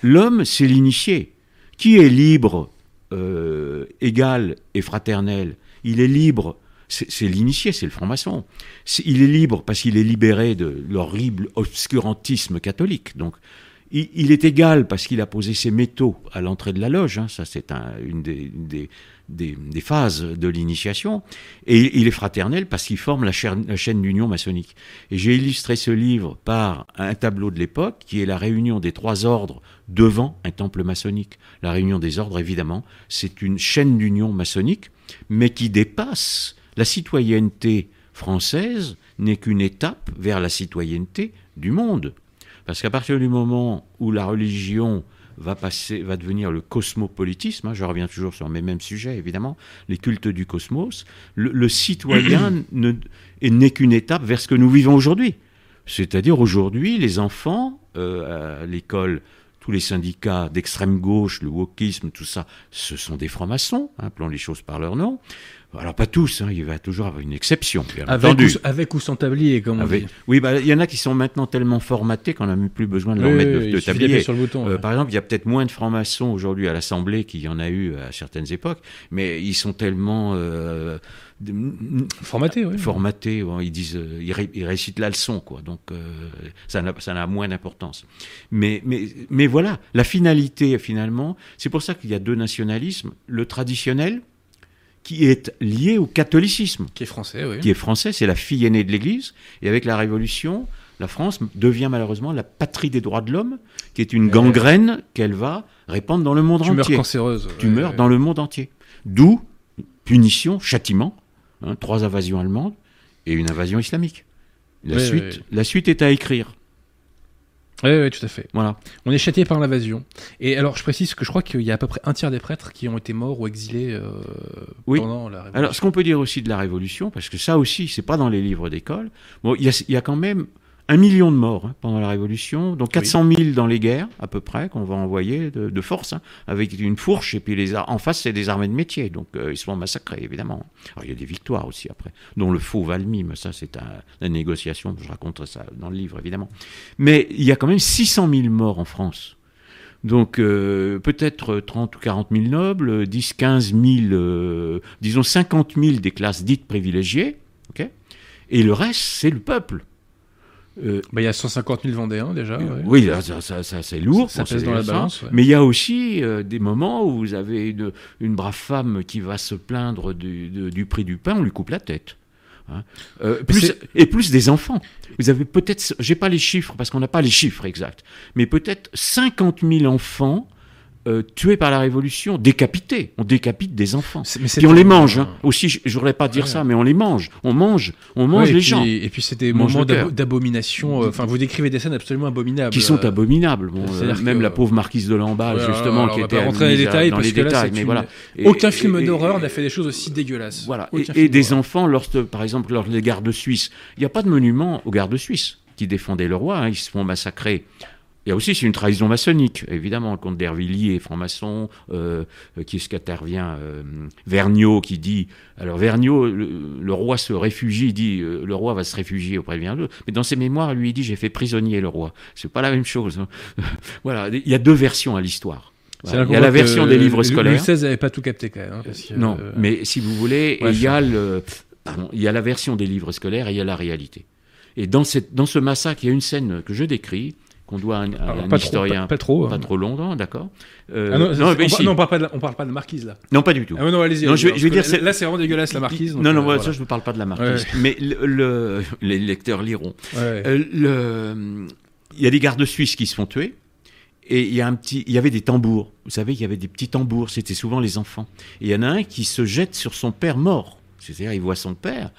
L'homme, c'est l'initié. Qui est libre, euh, égal et fraternel? Il est libre. C'est l'initié, c'est le franc-maçon. Il est libre parce qu'il est libéré de l'horrible obscurantisme catholique. Donc, il, est égal parce qu'il a posé ses métaux à l'entrée de la loge. hein. Ça, c'est un- une des phases de l'initiation. Et il est fraternel parce qu'il forme la chaîne, la chaîne d'union maçonnique. Et j'ai illustré ce livre par un tableau de l'époque qui est la réunion des trois ordres devant un temple maçonnique. La réunion des ordres, évidemment, c'est une chaîne d'union maçonnique, mais qui dépasse la citoyenneté française n'est qu'une étape vers la citoyenneté du monde. Parce qu'à partir du moment où la religion va passer, va devenir le cosmopolitisme, hein, je reviens toujours sur mes mêmes sujets évidemment, les cultes du cosmos, le, le citoyen ne- n'est qu'une étape vers ce que nous vivons aujourd'hui. C'est-à-dire aujourd'hui, les enfants euh, à l'école, tous les syndicats d'extrême gauche, le wokisme, tout ça, ce sont des francs-maçons, hein, appelons les choses par leur nom. Alors pas tous, hein, il va toujours avoir une exception, bien Avec entendu. ou, avec ou sans tablier, comme on Avec- dit. Oui, bah, il y en a qui sont maintenant tellement formatés qu'on n'a même plus besoin de leur Oui, mettre oui, de, tablier. sur le bouton. Euh, ouais. par exemple, il y a peut-être moins de francs-maçons aujourd'hui à l'Assemblée qu'il y en a eu à certaines époques, mais ils sont tellement euh, Formaté, oui. formatés, bon, ils disent, euh, ils, ré- ils récitent la leçon, quoi. Donc euh, ça n'a moins d'importance. Mais, mais, mais voilà, la finalité finalement, c'est pour ça qu'il y a deux nationalismes le traditionnel qui est lié au catholicisme Qui est français, oui. qui est français, c'est la fille aînée de l'Église. Et avec la Révolution, la France devient malheureusement la patrie des droits de l'homme, qui est une Ouais. gangrène qu'elle va répandre dans le monde Tumeur entier. cancéreuse. Tumeur ouais, dans le monde entier. D'où punition, châtiment, hein, trois invasions allemandes et une invasion islamique. La, suite, la suite est à écrire. Oui, oui, tout à fait. Voilà. On est châtié par l'invasion. Et alors, je précise que je crois qu'il y a à peu près un tiers des prêtres qui ont été morts ou exilés euh, Oui. pendant la Révolution. Alors, ce qu'on peut dire aussi de la Révolution, parce que ça aussi, c'est pas dans les livres d'école. Bon, il y a, il y a quand même un million de morts hein, pendant la Révolution, donc 400 000 dans les guerres à peu près qu'on va envoyer de, de force, hein, avec une fourche et puis les en face c'est des armées de métier, donc euh, ils sont massacrés évidemment. Alors, il y a des victoires aussi après, dont le faux Valmy, mais ça c'est un, la négociation, je raconte ça dans le livre évidemment. Mais il y a quand même 600 000 morts en France. Donc euh, peut-être 30 ou 40 000 nobles, 10, 15 000, euh, disons 50 000 des classes dites privilégiées, ok et le reste c'est le peuple. Euh, Bah, il y a 150 000 Vendéens déjà. ouais. Oui, ça, ça- ça, c'est lourd. Ça pèse dans la balance, ouais. Mais il y a aussi euh, des moments où vous avez une, une brave femme qui va se plaindre du, de- du prix du pain, on lui coupe la tête. Hein. Euh, plus, et plus des enfants. Vous avez peut-être, j'ai pas les chiffres parce qu'on n'a pas les chiffres exacts, mais peut-être 50 000 enfants euh, tués par la Révolution, décapités. On décapite des enfants. Mais Puis on les mange. Hein. Aussi, je je voudrais pas dire Ouais. ça, mais on les mange. On mange. On mange Ouais, les puis- gens Et puis c'est des moments d'abomination. euh, Enfin, vous décrivez des scènes absolument abominables. qui sont euh, abominables. Bon, c'est-à-dire euh, même que- la pauvre marquise de Lamballe, Ouais, justement, qui on va était pas rentrer dans les détails dans parce les que détails, mais une- voilà. Et- Aucun et- film d'horreur n'a fait des choses aussi dégueulasses. Voilà. Aucun Et, des enfants, lorsque, par exemple, lors des gardes suisses, il n'y a pas de monument aux gardes suisses qui défendaient le roi. hein, ils se font massacrer. Il y a aussi c'est une trahison maçonnique, évidemment, le comte d'Hervilliers est franc-maçon, euh, qui est ce qu'intervient euh, Vergniaud qui dit, alors Vergniaud, le, le roi se réfugie, il dit, euh, le roi va se réfugier auprès de Vergniaud, mais dans ses mémoires, lui, il dit, j'ai fait prisonnier le roi. C'est pas la même chose. hein. voilà, il y a deux versions à l'histoire. Voilà. Il y a la version des livres Louis scolaires. XVI n'avait pas tout capté quand même. hein, parce que, Non, euh, mais si vous voulez, il y a le, pardon, il y a la version des livres scolaires et il y a la réalité. Et dans cette, dans ce massacre, il y a une scène que je décris, qu'on doit à un, à un pas, trop, historien, pas, pas trop. pas hein. trop longtemps, d'accord. Euh, Ah non, on, mais par- si. non, on parle pas de on parle pas de marquise là. Non, pas du tout. Ah ouais, non, allez-y. Non, allez-y, je vais- parce je vais que dire, là- c'est- vraiment dégueulasse la marquise. donc, non, non, euh, voilà. ça, je ne parle pas de la marquise. Ouais. Mais le, le- les lecteurs liront. Ouais. Euh, le- il y a des gardes suisses qui se font tuer. Et il y, a un petit, il y avait des tambours. Vous savez, il y avait des petits tambours. C'était souvent les enfants. Et il y en a un qui se jette sur son père mort. C'est-à-dire, il voit son père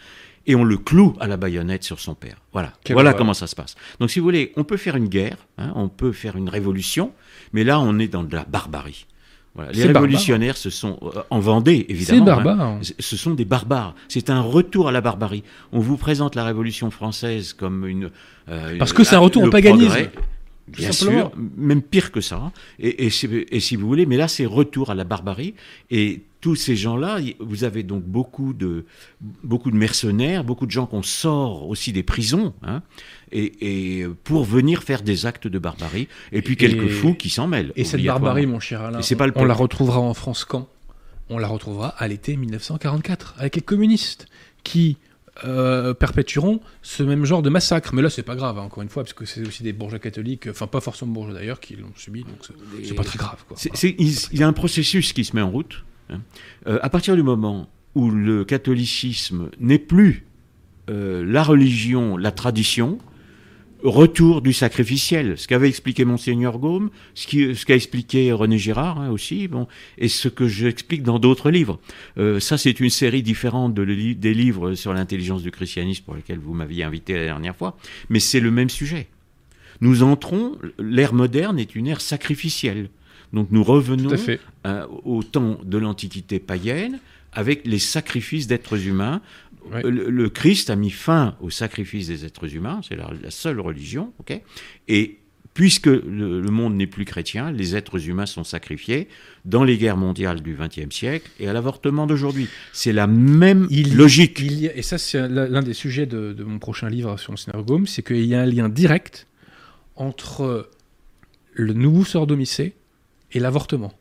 et on le cloue à la baïonnette sur son père. Voilà. Voilà comment ça se passe. Donc, si vous voulez, on peut faire une guerre, hein, on peut faire une révolution, mais là, on est dans de la barbarie. Voilà. Les barbare. révolutionnaires, ce sont euh, en Vendée, évidemment. hein. barbare. Ce sont des barbares. C'est un retour à la barbarie. On vous présente la Révolution française comme une. euh, Parce que c'est un retour au paganisme. progrès. Bien simplement. sûr, même pire que ça. Et, et si vous voulez, mais là, c'est retour à la barbarie. Et tous ces gens-là, vous avez donc beaucoup de, beaucoup de mercenaires, beaucoup de gens qu'on sort aussi des prisons, hein, et, et pour venir faire des actes de barbarie. Et puis quelques fous qui s'en mêlent. Et cette barbarie, mon cher Alain, c'est pas le on la retrouvera en France quand? On la retrouvera à l'été 1944, avec les communistes, qui euh, perpétueront ce même genre de massacre. Mais là, c'est pas grave, hein, encore une fois, parce que c'est aussi des bourgeois catholiques, enfin pas forcément bourgeois d'ailleurs, qui l'ont subi, donc c'est- pas très grave. Quoi. Il y a un processus qui se met en route. Hein. Euh, à partir du moment où le catholicisme n'est plus euh, la religion, la tradition, retour du sacrificiel, ce qu'avait expliqué monseigneur Gaume, ce qu'a expliqué René Girard hein, aussi, bon, et ce que j'explique dans d'autres livres. Euh, ça, c'est une série différente de des livres sur l'intelligence du christianisme pour lesquels vous m'aviez invité la dernière fois, mais c'est le même sujet. Nous entrons, l'ère moderne est une ère sacrificielle. Donc nous revenons à euh, au temps de l'Antiquité païenne avec les sacrifices d'êtres humains. Le, le Christ a mis fin au sacrifice des êtres humains, c'est la, la seule religion, ok Et puisque le, le monde n'est plus chrétien, les êtres humains sont sacrifiés dans les guerres mondiales du XXe siècle et à l'avortement d'aujourd'hui. C'est la même Il logique. Il y a- et ça, c'est l'un des sujets de, de mon prochain livre sur Monseigneur Gaume, c'est qu'il y a un lien direct entre le nouveau sort domicé et l'avortement.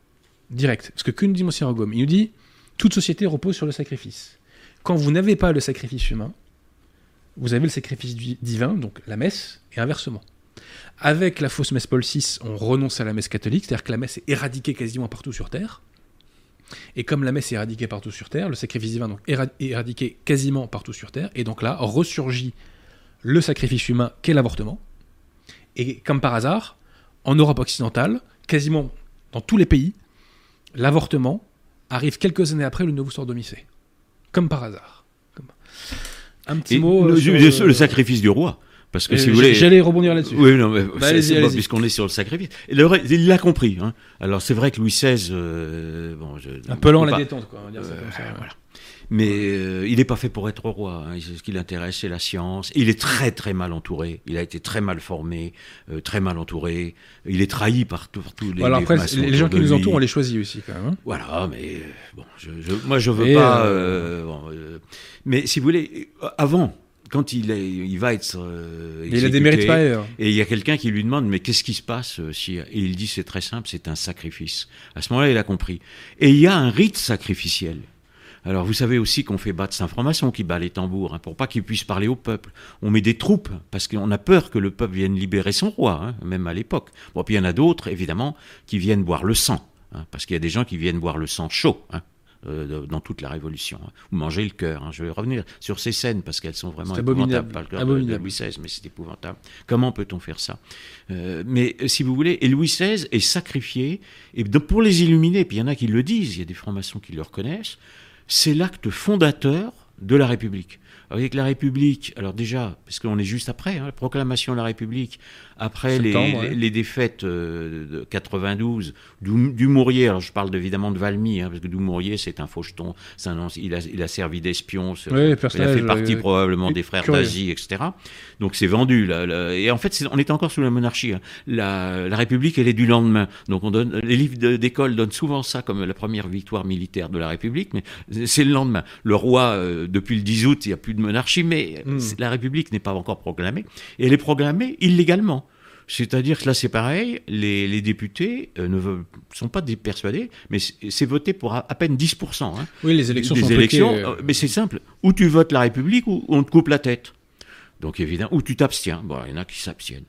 Direct. Parce que que nous dit Monseigneur Gaume Il nous dit toute société repose sur le sacrifice. Quand vous n'avez pas le sacrifice humain, vous avez le sacrifice di- divin, donc la messe, et inversement. Avec la fausse messe Paul VI, on renonce à la messe catholique, c'est-à-dire que la messe est éradiquée quasiment partout sur Terre. Et comme la messe est éradiquée partout sur Terre, le sacrifice divin donc est éradiqué quasiment partout sur Terre, et donc là ressurgit le sacrifice humain qu'est l'avortement. Et comme par hasard, en Europe occidentale, quasiment dans tous les pays, l'avortement arrive quelques années après le nouveau sort domicé. Comme par hasard. Comme- Un petit Et mot. le, euh, sur le- sacrifice du roi. Parce que Euh, si vous voulez, J'allais rebondir là-dessus. Oui, non, mais Bah, puisqu'on est sur le sacrifice. Et le reste, il l'a compris. Hein. Alors c'est vrai que Louis XVI, euh, bon, je, Un peu lent la détente, quoi. On va dire ça comme ça. voilà. Mais euh, il n'est pas fait pour être roi. hein. Ce qui l'intéresse, c'est la science. Il est très très mal entouré. Il a été très mal formé, euh, très mal entouré. Il est trahi par, tout- par tous les, les après, les, gens qui nous entourent, on les choisit aussi quand même. hein. Voilà, mais euh, bon, je, je- moi je veux Et, pas. euh, euh, bon, euh, mais si vous voulez, avant, quand il, est, il va être. euh, il a des mérites pas ailleurs. et il y a quelqu'un qui lui demande mais qu'est-ce qui se passe si et il dit c'est très simple c'est un sacrifice. À ce moment-là il a compris. Et il y a un rite sacrificiel. Alors vous savez aussi qu'on fait battre Saint-Franc-Maçon qui bat les tambours, hein, pour pas qu'il puisse parler au peuple. On met des troupes, parce qu'on a peur que le peuple vienne libérer son roi, hein, même à l'époque. Bon, puis il y en a d'autres, évidemment, qui viennent boire le sang, hein, parce qu'il y a des gens qui viennent boire le sang chaud. Euh, dans toute la Révolution, ou manger le cœur. Je vais revenir sur ces scènes parce qu'elles sont vraiment épouvantables. Pas le cœur de, Louis XVI, mais c'est épouvantable. Comment peut-on faire ça? Euh, Mais si vous voulez, et Louis XVI est sacrifié, et pour les illuminer, puis il y en a qui le disent, il y a des francs-maçons qui le reconnaissent, c'est l'acte fondateur de la République. Avec la République, alors déjà, parce qu'on est juste après, hein, la proclamation de la République, après les, défaites euh, de 92, Dumouriez, alors je parle évidemment de Valmy, hein, parce que Dumouriez c'est un faucheton, un, il, a, il, a, servi d'espion, il a fait partie probablement des frères d'Asie, etc. Donc c'est vendu. Là, et en fait, on est encore sous la monarchie. Hein. La, la, République, elle est du lendemain. Donc on donne, les livres d'école donnent souvent ça comme la première victoire militaire de la République, mais c'est le lendemain. Le roi, euh, depuis le 10 août, il n'y a plus de monarchie, mais hmm. la République n'est pas encore proclamée. Et elle est proclamée illégalement. C'est-à-dire que là, c'est pareil, les, députés euh, ne sont pas persuadés, mais c'est voté pour à, peine 10%. Hein. Oui, les élections sont élections, euh, Mais c'est simple, ou tu votes la République, ou on te coupe la tête. Donc évidemment, ou tu t'abstiens. Bon, il y en a qui s'abstiennent.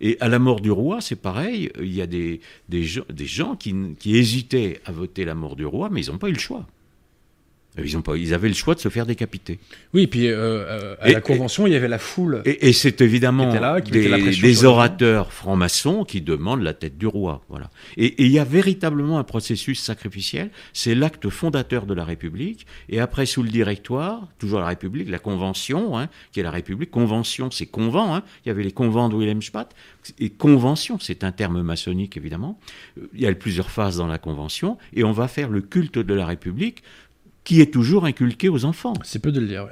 Et à la mort du roi, c'est pareil, il y a des, des, gens, qui, qui hésitaient à voter la mort du roi, mais ils n'ont pas eu le choix. Ils, ont pas, ils avaient le choix de se faire décapiter. Oui, puis euh, euh, à la convention, il y avait la foule. Et, c'est évidemment des, orateurs francs-maçons qui demandent la tête du roi. Voilà. Et, il y a véritablement un processus sacrificiel. C'est l'acte fondateur de la République. Et après, sous le directoire, toujours la République, la convention, hein, qui est la République. Convention, c'est convent. Hein. Il y avait les convents de Wilhelm Spath. Et convention, c'est un terme maçonnique évidemment. Il y a plusieurs phases dans la convention. Et on va faire le culte de la République qui est toujours inculqué aux enfants. C'est peu de le dire,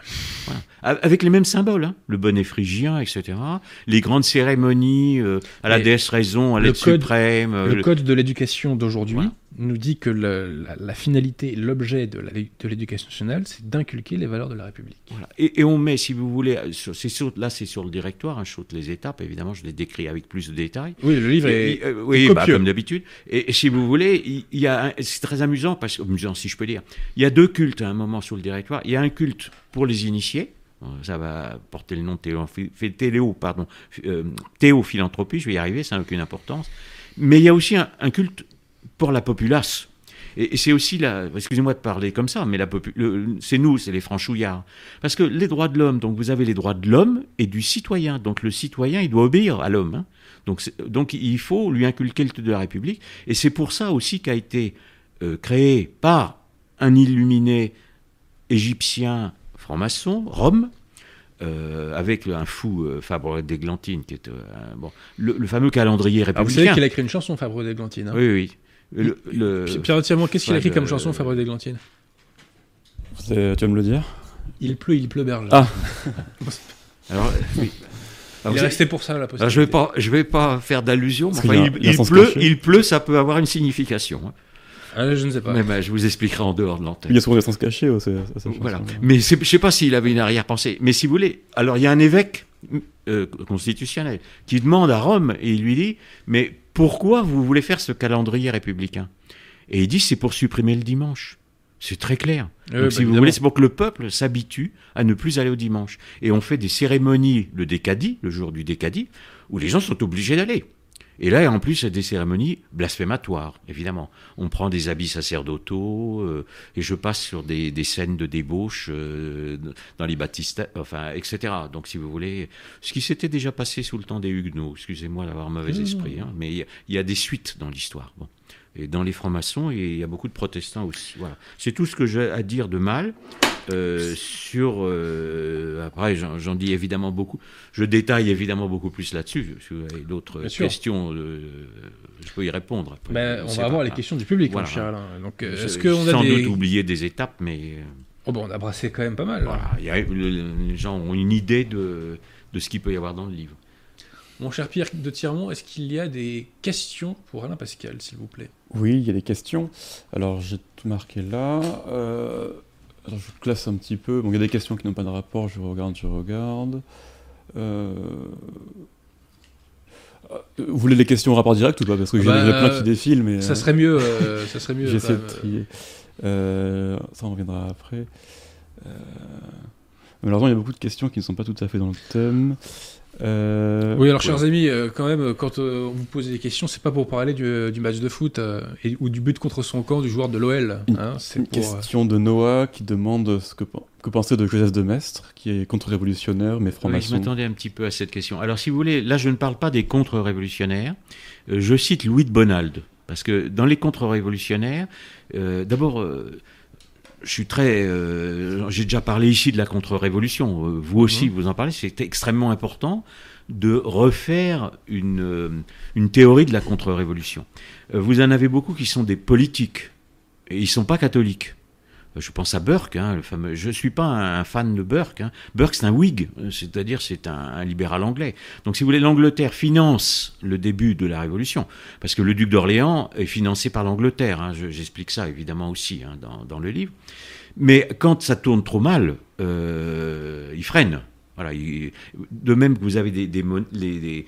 Avec les mêmes symboles, hein. le bonnet phrygien, etc. Les grandes cérémonies euh, à la déesse raison, à l'aide suprême. Le, le, code de l'éducation d'aujourd'hui nous dit que la, finalité, l'objet de l'éducation nationale, c'est d'inculquer les valeurs de la République. Et, on met, si vous voulez, sur, là c'est sur le directoire, hein, je saute les étapes, évidemment, je les décris avec plus de détails. Oui, le livre est, euh, oui, bah, comme d'habitude. Et, si vous voulez, il, y a, c'est très amusant, parce, amusant si je peux dire, il y a deux cultes à un moment sur le directoire. Il y a un culte pour les initiés, ça va porter le nom de Théo, pardon, euh, Théophilanthropie, je vais y arriver, ça n'a aucune importance. Mais il y a aussi un culte pour la populace. Et, c'est aussi là, excusez-moi de parler comme ça, mais c'est nous, c'est les franchouillards. Parce que les droits de l'homme, donc vous avez les droits de l'homme et du citoyen. Donc le citoyen, il doit obéir à l'homme. Hein. Donc, donc il faut lui inculquer le de la République. Et c'est pour ça aussi qu'a été euh, créé par un illuminé égyptien franc-maçon, Rome, euh, avec un fou euh, Fabre d'Églantine, qui est bon, le, fameux calendrier républicain. vous savez qu'il a écrit une chanson, Fabre d'Églantine. Hein. oui, oui. Le, Pierre qu'est-ce qu'il a écrit comme chanson, Fabrice d'Églantine Tu vas me le dire? Il pleut, il pleut berge. Ah Alors, oui. il est resté pour ça, la Alors, je vais pas, je vais pas faire d'allusion. il, pleut, il pleut, ça peut avoir une signification. Hein. Ah, je ne sais pas. Mais je vous expliquerai en dehors de l'antenne. Il y a souvent des sens cachés. voilà. Mais je ne sais pas s'il avait une arrière-pensée. Mais si vous voulez, alors il y a un évêque euh, constitutionnel qui demande à Rome et il lui dit, mais pourquoi vous voulez faire ce calendrier républicain? Et il dit c'est pour supprimer le dimanche. C'est très clair. Donc, si bah, vous voulez, c'est pour que le peuple s'habitue à ne plus aller au dimanche. Et on fait des cérémonies, le décadi, le jour du décadi, où les gens sont obligés d'aller. Et là, en plus, c'est des cérémonies blasphématoires, évidemment. On prend des habits sacerdotaux, euh, et je passe sur des, scènes de débauche euh, dans les baptistes, enfin, etc. Donc, si vous voulez, ce qui s'était déjà passé sous le temps des Huguenots, excusez-moi d'avoir mauvais mmh. esprit, hein, mais il y, a des suites dans l'histoire. Bon et dans les francs-maçons, il y a beaucoup de protestants aussi. Voilà. C'est tout ce que j'ai à dire de mal. Euh, sur euh, après j'en dis évidemment beaucoup je détaille évidemment beaucoup plus là-dessus si vous avez d'autres questions euh, je peux y répondre ben, on va avoir les questions du public voilà. donc est-ce qu'on a sans doute oublié des étapes mais oh bon on a brassé quand même pas mal les gens ont une idée de, de ce qu'il peut y avoir dans le livre mon cher Pierre de Tirmont, est-ce qu'il y a des questions pour Alain Pascal, s'il vous plaît? Oui, il y a des questions. Alors, j'ai tout marqué là. Euh, je classe un petit peu. Bon, il y a des questions qui n'ont pas de rapport. Je regarde, je regarde. Euh, vous voulez les questions au rapport direct ou pas? Parce que j'ai bah, plein qui défilent, mais... Ça serait mieux. ça serait mieux J'essaie de trier. Euh, ça, on reviendra après. Euh, malheureusement, il y a beaucoup de questions qui ne sont pas tout à fait dans le thème. Euh, oui, alors, chers amis, euh, quand même, quand euh, on vous pose des questions, c'est pas pour parler du, du match de foot et, ou du but contre son camp du joueur de l'OL. Hein, c'est une question de Noah qui demande ce que, que pensez de Joseph de Maistre, qui est contre-révolutionnaire mais franc-maçon. je m'attendais un petit peu à cette question. Alors, si vous voulez, là, je ne parle pas des contre-révolutionnaires. je cite Louis de Bonald. Parce que dans les contre-révolutionnaires, d'abord je suis très. Euh, j'ai déjà parlé ici de la contre-révolution. Euh, vous aussi, mhm. vous en parlez. C'est extrêmement important de refaire une, euh, une théorie de la contre-révolution. vous en avez beaucoup qui sont des politiques et ils sont pas catholiques. Je pense à Burke, hein, le fameux. Je suis pas un, fan de Burke. Hein. Burke, c'est un Whig, c'est-à-dire c'est un, libéral anglais. Donc, si vous voulez, l'Angleterre finance le début de la Révolution, parce que le duc d'Orléans est financé par l'Angleterre. Hein. J'explique ça évidemment aussi hein, dans, dans, le livre. Mais quand ça tourne trop mal, euh, il freine. Voilà, de même que vous avez des,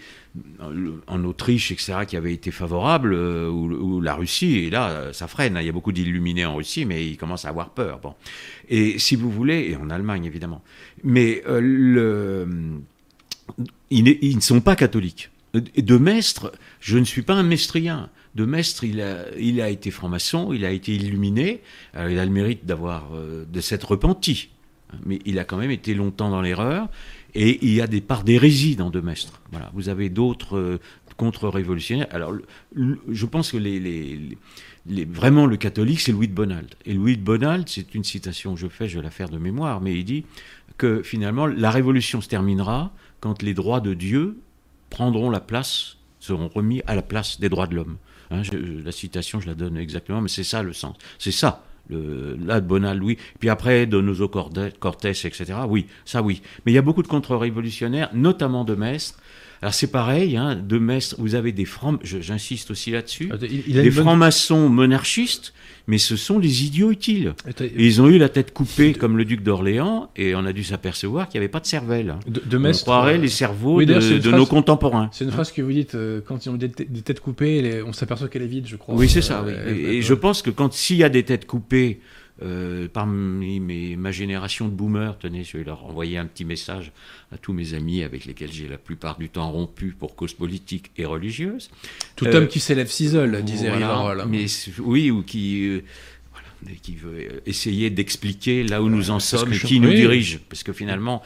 en Autriche, etc., qui avaient été favorables, euh, ou, la Russie, et là, ça freine. Hein. Il y a beaucoup d'illuminés en Russie, mais ils commencent à avoir peur. Bon. Et si vous voulez, et en Allemagne, évidemment. Mais euh, ils, ne sont pas catholiques. De Maistre, je ne suis pas un mestrien. De Maistre, il a, été franc-maçon, il a été illuminé. Il a le mérite d'avoir, euh, de s'être repenti mais il a quand même été longtemps dans l'erreur. Et il y a des parts d'hérésie dans Demestre. Voilà. Vous avez d'autres euh, contre-révolutionnaires. Alors, je pense que les, les, vraiment le catholique, c'est Louis de Bonald. Et Louis de Bonald, c'est une citation que je fais, je vais la faire de mémoire, mais il dit que finalement, la révolution se terminera quand les droits de Dieu prendront la place, seront remis à la place des droits de l'homme. Hein, la citation, je la donne exactement, mais c'est ça le sens. C'est ça le, là, Bonal, oui. Puis après, Donoso Cortés, etc. Oui, ça oui. Mais il y a beaucoup de contre-révolutionnaires, notamment de Mestre, alors c'est pareil, hein, de Mestre, vous avez des francs, j'insiste aussi là-dessus, des francs-maçons monarchistes, mais ce sont des idiots utiles. ils ont eu la tête coupée comme le duc d'Orléans, et on a dû s'apercevoir qu'il n'y avait pas de cervelle. De, de on croirait les cerveaux de, nos contemporains. C'est une phrase que vous dites, euh, quand ils ont des, têtes coupées, on s'aperçoit qu'elle est vide, je crois. Oui, c'est ça. et, je pense que quand s'il y a des têtes coupées, euh, parmi mes, ma génération de boomers, tenez, je vais leur envoyer un petit message à tous mes amis avec lesquels j'ai la plupart du temps rompu pour cause politique et religieuse. Tout homme euh, qui s'élève s'isole, disait voilà, Mais oui, ou qui, euh, voilà, qui veut essayer d'expliquer là où nous en sommes et qui nous dirige. Parce que finalement,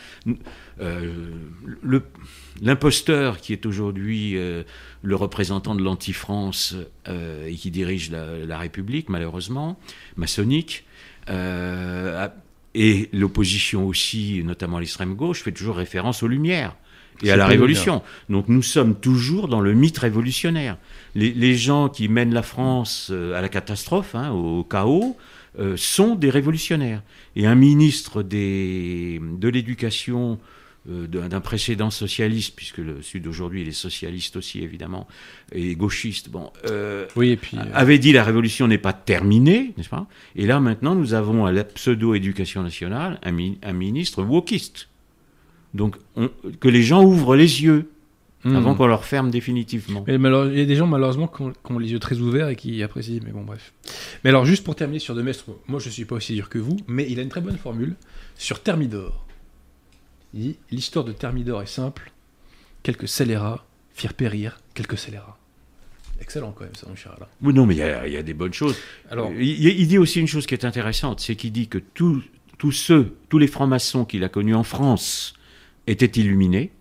l'imposteur qui est aujourd'hui le représentant de l'anti-France et qui dirige la, la, République, malheureusement, maçonnique, euh, et l'opposition aussi, notamment l'extrême gauche, fait toujours référence aux Lumières et à la Révolution. Donc nous sommes toujours dans le mythe révolutionnaire. Les, gens qui mènent la France euh, à la catastrophe, hein, au chaos, euh, sont des révolutionnaires. Et un ministre des, de l'éducation euh, d'un précédent socialiste, puisque le Sud d'aujourd'hui il est socialiste aussi évidemment, et gauchiste, bon, euh, oui, et puis, euh, avait dit la révolution n'est pas terminée, n'est-ce pas? Et là maintenant nous avons à la pseudo-éducation nationale un, un, ministre wokiste. Donc que les gens ouvrent les yeux. Hmm. Avant qu'on leur ferme définitivement. Mais, il y a des gens malheureusement qui ont, les yeux très ouverts et qui apprécient, mais bon bref. Mais alors juste pour terminer sur Demestre, moi je suis pas aussi dur que vous, mais il a une très bonne formule sur Thermidor. L'histoire de Thermidor est simple. Quelques scélérats firent périr quelques scélérats. Excellent quand même, ça, mon cher Alain. Oui, non, mais il y, a des bonnes choses. Alors, il, dit aussi une chose qui est intéressante, c'est qu'il dit que tous ceux, tous les francs-maçons qu'il a connus en France étaient illuminés,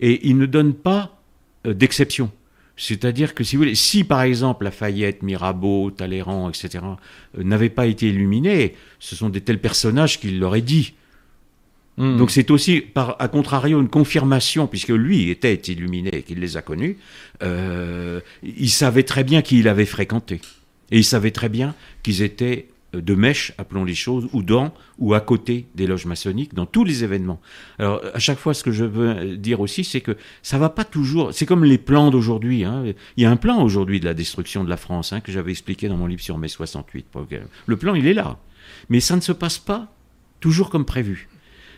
et il ne donne pas euh, d'exception. C'est-à-dire que si vous voulez, si par exemple Lafayette, Mirabeau, Talleyrand, etc., euh, n'avaient pas été illuminés, ce sont des tels personnages qu'il leur l'auraient dit. Hmm. Donc c'est aussi, par, à contrario, une confirmation, puisque lui était illuminé et qu'il les a connus, euh, il savait très bien qui il avait fréquenté. Et il savait très bien qu'ils étaient de mèche, appelons les choses, ou dans ou à côté des loges maçonniques, dans tous les événements. Alors, à chaque fois, ce que je veux dire aussi, c'est que ça va pas toujours. C'est comme les plans d'aujourd'hui. Hein. Il y a un plan aujourd'hui de la destruction de la France hein, que j'avais expliqué dans mon livre sur mai 68. Le plan, il est là. Mais ça ne se passe pas toujours comme prévu.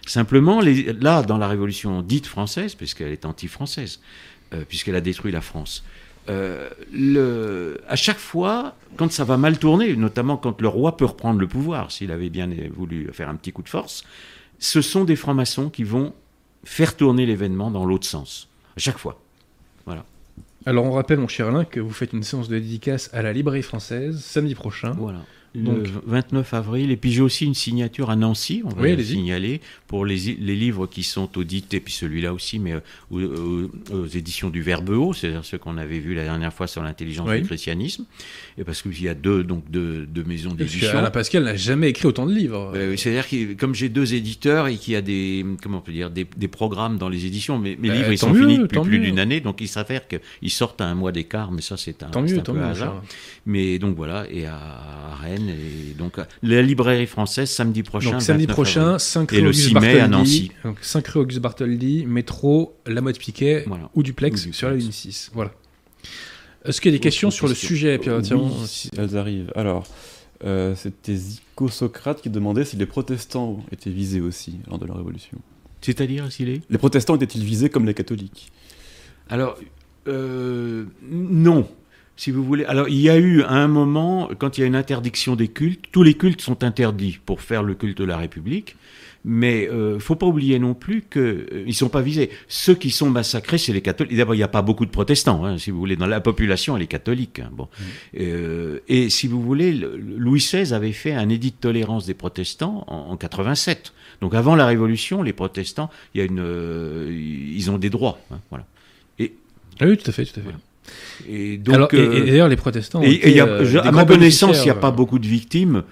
Simplement, là, dans la Révolution dite française, puisqu'elle est anti-française, euh, puisqu'elle a détruit la France, euh, le, à chaque fois, quand ça va mal tourner, notamment quand le roi peut reprendre le pouvoir, s'il avait bien voulu faire un petit coup de force, ce sont des francs-maçons qui vont faire tourner l'événement dans l'autre sens, à chaque fois. Voilà. Alors on rappelle, mon cher Alain, que vous faites une séance de dédicace à la librairie française samedi prochain. Voilà le 29 avril. Et puis j'ai aussi une signature à Nancy, on va le signaler, pour les, les, livres qui sont audités, puis celui-là aussi, mais euh, aux, éditions du Verbe haut, c'est-à-dire ceux qu'on avait vus la dernière fois sur l'intelligence du christianisme. Et parce qu'il y a deux, donc deux, deux maisons d'édition. Alain Pascal n'a jamais écrit autant de livres. Euh, c'est-à-dire que comme j'ai deux éditeurs et qu'il y a des, comment on peut dire, des, des programmes dans les éditions, mes, mes bah, livres ils sont finis depuis plus d'une année, donc il s'avère qu'ils sortent à un mois d'écart, mais ça c'est un, tant mieux, un peu hasard. Mais donc voilà, et à Rennes, et donc la librairie française samedi prochain. Donc, samedi prochain, 5 rue Auguste Bartholdi. Donc 5 rue Auguste Bartholdi, métro, La Motte Piquet ou Duplex sur la ligne 6. Voilà. Est-ce qu'il y a des questions sur le sujet, Pierre oui, elles arrivent. Alors, euh, c'était Zico Socrate qui demandait si les protestants étaient visés aussi lors de la Révolution. C'est-à-dire s'il est? Les protestants étaient-ils visés comme les catholiques? Alors, euh, non si vous voulez. Alors, il y a eu à un moment, quand il y a une interdiction des cultes, tous les cultes sont interdits pour faire le culte de la République. Mais il euh, faut pas oublier non plus qu'ils euh, ne sont pas visés. Ceux qui sont massacrés, c'est les catholiques. D'abord, il n'y a pas beaucoup de protestants, hein, si vous voulez. Dans la population, elle est catholique. Hein, bon. Mmh. Euh, et si vous voulez, Louis XVI avait fait un édit de tolérance des protestants en, en 87. Donc avant la Révolution, les protestants, il y a une, euh, ils ont des droits. Hein, voilà. Et, ah oui, tout à fait, tout à fait. Et donc, euh, d'ailleurs, les protestants. Et, euh, à ma connaissance, il n'y a pas euh, beaucoup de victimes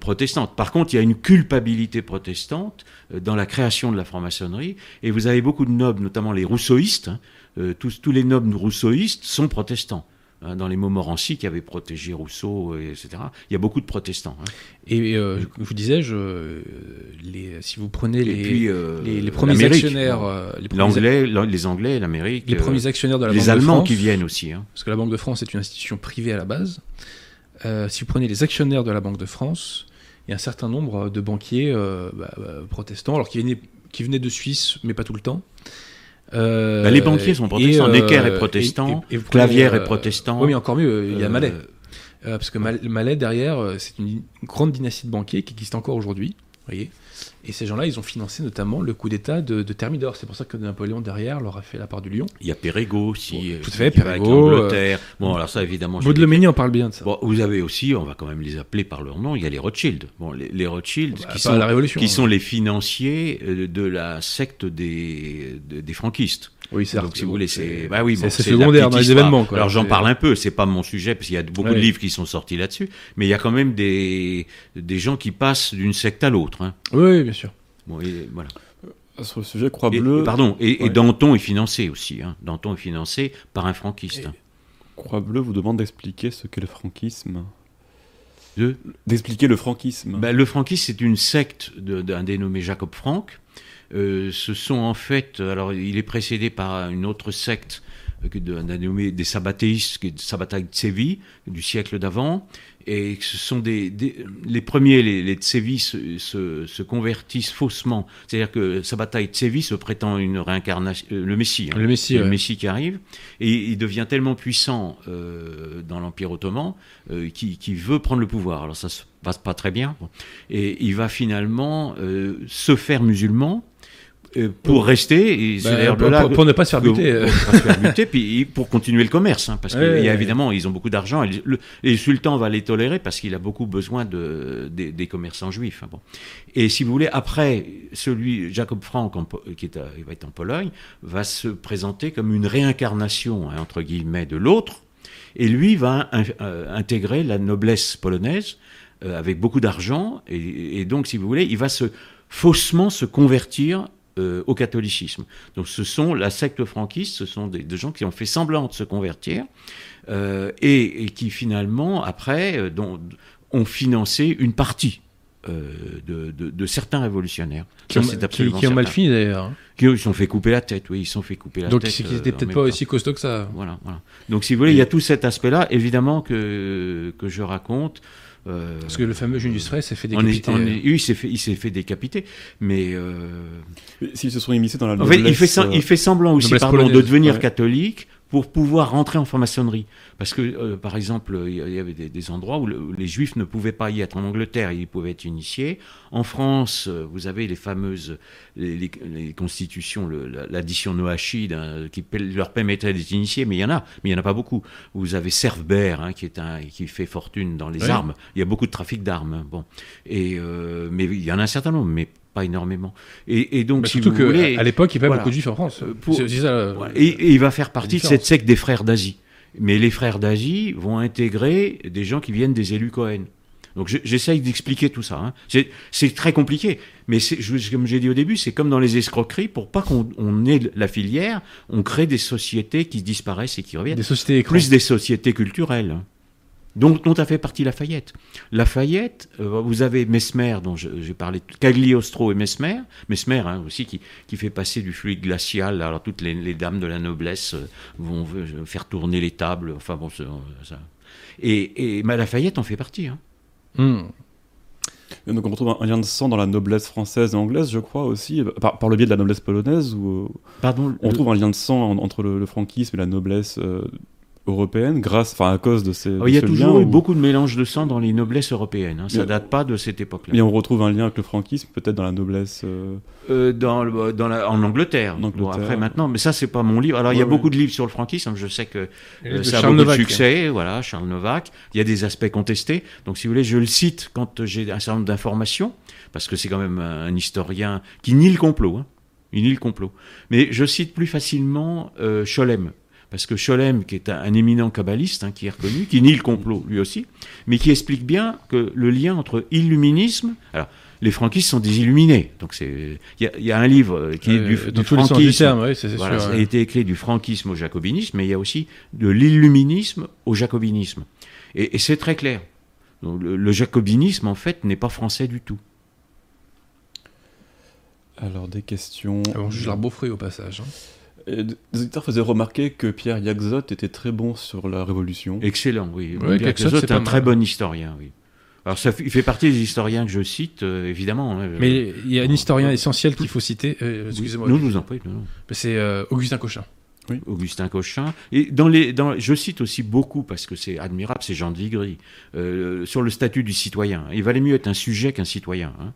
protestantes. Par contre, il y a une culpabilité protestante dans la création de la franc-maçonnerie. Et vous avez beaucoup de nobles, notamment les rousseauistes. Hein, tous, tous les nobles rousseauistes sont protestants. Hein, dans les Montmorency qui avaient protégé Rousseau, etc. Il y a beaucoup de protestants. Hein. Et euh, je vous disais, je, les, si vous prenez les, euh, les, premiers actionnaires, euh, les, Anglais, les Anglais, l'Amérique, les premiers actionnaires de la les Banque Allemands de France, qui viennent aussi, hein. parce que la Banque de France est une institution privée à la base. si vous prenez les actionnaires de la Banque de France, il y a un certain nombre de banquiers bah, bah, protestants, alors qui venaient, qui venaient de Suisse, mais pas tout le temps. Euh, bah, les banquiers sont protestants. Necker est euh, protestant. Et, Clavière est euh, protestant. Oui, mais encore mieux, il y a Malais. parce que Malais, derrière, c'est une grande dynastie de banquiers qui existe encore aujourd'hui. voyez et ces gens-là, ils ont financé notamment le coup d'État de, Thermidor. C'est pour ça que Napoléon, derrière, leur a fait la part du lion. Il y a Pérégaux aussi. tout à fait, Pérégaux. Bon, alors ça, évidemment. Baudelomény en parle bien de ça. Bon, vous avez aussi, on va quand même les appeler par leur nom, il y a les Rothschild. Bon, les, Rothschild, bah, qui, sont, la Révolution, qui hein. sont les financiers de la secte des, des franquistes. Oui, c'est Donc, si vous voulez, c'est bah oui, bon, secondaire dans les événements. Quoi. Alors, j'en parle un peu. C'est pas mon sujet parce qu'il y a beaucoup de livres qui sont sortis là-dessus. Mais il y a quand même des des gens qui passent d'une secte à l'autre. Hein. Oui, bien sûr. Bon, et, voilà. Sur le sujet Croix Bleue. pardon, et, Danton est financé aussi. Hein. Danton est financé par un franquiste. Croix Bleue vous demande d'expliquer ce qu'est le franquisme. D'expliquer le franquisme. Ben, le franquisme, c'est une secte d'un dénommé Jacob Frank euh, ce sont en fait, alors il est précédé par une autre secte euh, d'un nommé des sabbatéistes, qui est Sabbatai Tsevi, du siècle d'avant, et ce sont des, les premiers, les, les Tsevi se, se, convertissent faussement. C'est-à-dire que Sabbatai Tsevi se prétend une réincarnation, euh, le Messie, hein, le Messie, le Messie qui arrive, et il devient tellement puissant euh, dans l'Empire ottoman euh, qu'il veut prendre le pouvoir. Alors ça se passe pas très bien, et il va finalement se faire musulman euh, pour rester, et bah, pour, là, pour, ne pas se faire buter, pour, pour, se faire buter, puis pour continuer le commerce, hein, parce qu'il y a évidemment ils ont beaucoup d'argent et le, sultan va les tolérer parce qu'il a beaucoup besoin de, des, commerçants juifs. Hein, bon. Et si vous voulez, après celui Jacob Frank qui est va être en Pologne va se présenter comme une réincarnation hein, entre guillemets de l'autre, et lui va euh, intégrer la noblesse polonaise euh, avec beaucoup d'argent et, et donc si vous voulez, il va se faussement se convertir euh, au catholicisme. Donc ce sont la secte franquiste, ce sont des, gens qui ont fait semblant de se convertir euh, et, qui finalement, après, euh, ont financé une partie de, certains révolutionnaires. Qui, ont, mal fini d'ailleurs. Hein. Qui se sont fait couper la tête, oui, ils se sont fait couper la Donc, tête. Donc, n'étaient peut-être pas aussi costauds que ça. Voilà, voilà. Donc, si vous voulez, il y a tout cet aspect-là, évidemment, que, que je raconte. Euh, Parce que le fameux Junius Frey s'est fait décapiter. oui, il s'est fait, il s'est fait décapiter, mais, euh... s'ils se sont immiscés dans la noblesse, en fait, il fait, il fait semblant aussi, pardon, de devenir catholique pour pouvoir rentrer en franc-maçonnerie. Parce que, euh, par exemple, il y avait des, endroits où, les juifs ne pouvaient pas y être. En Angleterre, ils pouvaient être initiés. En France, euh, vous avez les fameuses les, constitutions, l'addition noachide, hein, qui leur permettrait d'être initiés, mais il y en a, mais il n'y en a pas beaucoup. Vous avez Cerf-Bert, hein, qui, est un, qui fait fortune dans les armes. Il y a beaucoup de trafic d'armes. Hein, bon. Et, euh, mais il y en a un certain nombre, mais pas énormément. Et, donc, bah, si surtout qu'à l'époque, il n'y avait pas beaucoup de juifs en France. et, il va faire partie de cette secte des frères d'Asie. Mais les frères d'Asie vont intégrer des gens qui viennent des élus Cohen. Donc j'essaye d'expliquer tout ça. Hein. C'est très compliqué, mais comme j'ai dit au début, c'est comme dans les escroqueries, pour pas qu'on ait la filière, on crée des sociétés qui disparaissent et qui reviennent. Des sociétés Plus des sociétés culturelles. Dont, dont a fait partie Lafayette. Lafayette, euh, vous avez Mesmer, dont j'ai parlé, Cagliostro et Mesmer, Mesmer hein, aussi qui, qui, fait passer du fluide glacial, alors toutes les, dames de la noblesse euh, vont faire tourner les tables, enfin bon, ça. Et, et Lafayette en fait partie. Hein. Hmm. donc on retrouve un lien de sang dans la noblesse française et anglaise, je crois aussi, par, par le biais de la noblesse polonaise, ou Pardon, on trouve un lien de sang entre le, franquisme et la noblesse euh, européenne grâce, enfin à cause de ces. il y a toujours eu beaucoup de mélange de sang dans les noblesses européennes. Hein. Ça ne date pas de cette époque-là. Mais on retrouve un lien avec le franquisme, peut-être dans la noblesse. Euh, euh, dans, dans la, en Angleterre. après maintenant, mais ça c'est pas mon livre. Alors il y a beaucoup de livres sur le franquisme. Je sais que euh, ça a beaucoup de succès. Voilà, Charles Novak. Il y a des aspects contestés. Donc si vous voulez, je le cite quand j'ai un certain nombre d'informations, parce que c'est quand même un, historien qui nie le complot. Hein. Il nie le complot. Mais je cite plus facilement Cholem parce que Scholem, qui est un, éminent kabbaliste, hein, qui est reconnu, qui nie le complot lui aussi, mais qui explique bien que le lien entre illuminisme, alors les franquistes sont des illuminés, donc c'est il y, a un livre qui est du, franquisme, voilà, ça a été écrit du franquisme au jacobinisme, mais il y a aussi de l'illuminisme au jacobinisme, et, c'est très clair. le, jacobinisme en fait n'est pas français du tout. Alors des questions. Bon, juge au passage. Hein. Les auditeurs faisaient remarquer que Pierre Yaxot était très bon sur la Révolution. Excellent, oui. Pierre Yaxot est un très bon historien, oui. Alors, ça, il fait partie des historiens que je cite, euh, évidemment. Hein, Mais il y a un historien essentiel qu'il faut citer. Euh, excusez-moi. Nous, nous en prie. C'est euh, Augustin Cochin. Oui. Augustin Cochin. Et dans les, dans, je cite aussi beaucoup, parce que c'est admirable, c'est Jean de Vigry, sur le statut du citoyen. Il valait mieux être un sujet qu'un citoyen. Hein.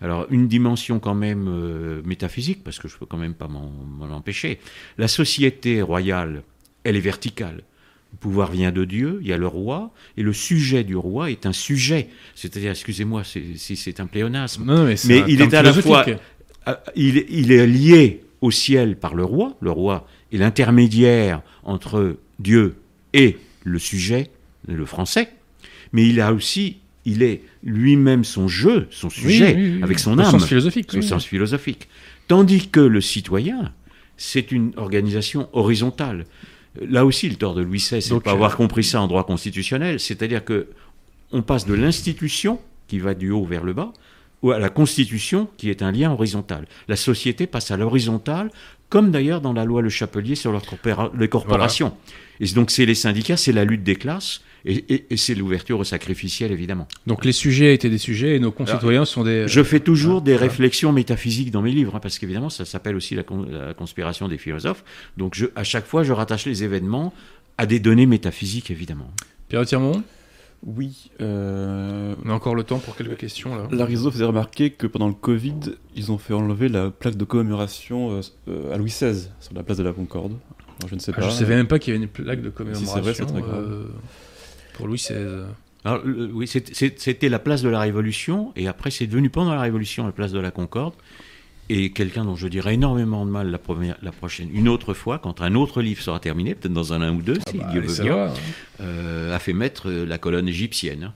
Alors, une dimension quand même euh, métaphysique, parce que je ne peux quand même pas m'en empêcher. La société royale, elle est verticale. Le pouvoir vient de Dieu, il y a le roi, et le sujet du roi est un sujet. C'est-à-dire, excusez-moi si c'est un pléonasme, mais, il est à la fois, euh, il, il est lié au ciel par le roi. Le roi est l'intermédiaire entre Dieu et le sujet, le français. Mais il a aussi il est lui-même son jeu, son sujet, avec son âme. Sens philosophique. Son sens philosophique. Tandis que le citoyen, c'est une organisation horizontale. Là aussi, le tort de Louis XVI, c'est de pas avoir euh, compris ça en droit constitutionnel. C'est-à-dire que on passe de l'institution, qui va du haut vers le bas, ou à la constitution, qui est un lien horizontal. La société passe à l'horizontale, comme d'ailleurs dans la loi Le Chapelier sur les corporations. Et donc c'est les syndicats, c'est la lutte des classes, et, c'est l'ouverture au sacrificiel, évidemment. Donc les sujets étaient des sujets et nos concitoyens sont des... Je fais toujours des réflexions métaphysiques dans mes livres, hein, parce qu'évidemment, ça s'appelle aussi la, conspiration des philosophes. Donc je, à chaque fois, je rattache les événements à des données métaphysiques, évidemment. Pierre Tirmont oui. Euh... On a encore le temps pour quelques questions là. L'Arizo faisait remarquer que pendant le Covid, ils ont fait enlever la plaque de commémoration euh, euh, à Louis XVI sur la place de la Concorde. je ne sais ah, pas. je savais même pas qu'il y avait une plaque de commémoration. c'est vrai, très euh, pour Louis XVI. Alors, oui, c'était la place de la Révolution, et après c'est devenu pendant la Révolution la place de la Concorde. Et quelqu'un dont je dirais énormément de mal la, première, la prochaine, une autre fois, quand un autre livre sera terminé, peut-être dans un an ou deux, ah si bah, Dieu veut bien, hein. euh, a fait mettre euh, la colonne égyptienne.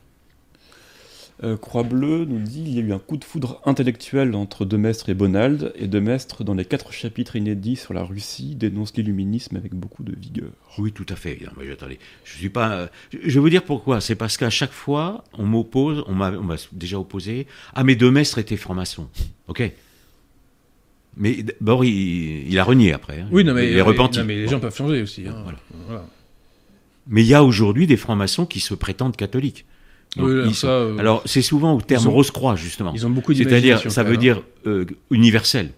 Euh, Croix Bleue nous dit il y a eu un coup de foudre intellectuel entre Demestre et Bonald, et Demestre, dans les quatre chapitres inédits sur la Russie, dénonce l'illuminisme avec beaucoup de vigueur. Oui, tout à fait. mais attendez, je suis pas. Je vais vous dire pourquoi. C'est parce qu'à chaque fois, on m'oppose, on m'a déjà opposé. Ah, mais Demestre était franc-maçon. Ok? Mais d'abord, il, a renié après. Hein. Oui, non, mais, il est repenti. mais les gens peuvent changer aussi. Hein. Mais il y a aujourd'hui des francs-maçons qui se prétendent catholiques. Euh, alors, c'est souvent au terme Rose-Croix, justement. Ils ont beaucoup C'est-à-dire, ça veut dire euh, universel.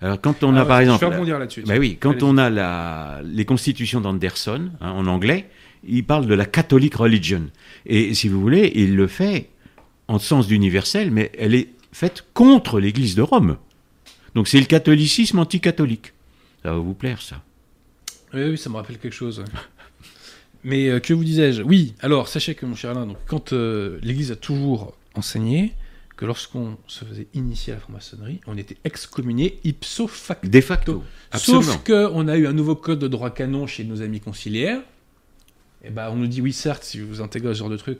Alors quand on Ah a ouais, par Je exemple, vais rebondir là-dessus. bah oui, quand on a la, les constitutions d'Anderson hein, en anglais, il parle de la Catholic religion. Et si vous voulez, il le fait en sens d'universel, mais elle est faite contre l'Église de Rome. Donc c'est le catholicisme anticatholique. Ça va vous plaire, ça. Oui, oui, ça me rappelle quelque chose. Mais euh, que vous disais-je? Oui, alors sachez que mon cher Alain, donc, quand euh, l'Église a toujours enseigné que lorsqu'on se faisait initier à la franc-maçonnerie, on était excommunié ipso facto. De facto. Absolument. Sauf qu'on a eu un nouveau code de droit canon chez nos amis conciliaires. Et ben, on nous dit oui, certes, si vous intégrez ce genre de truc,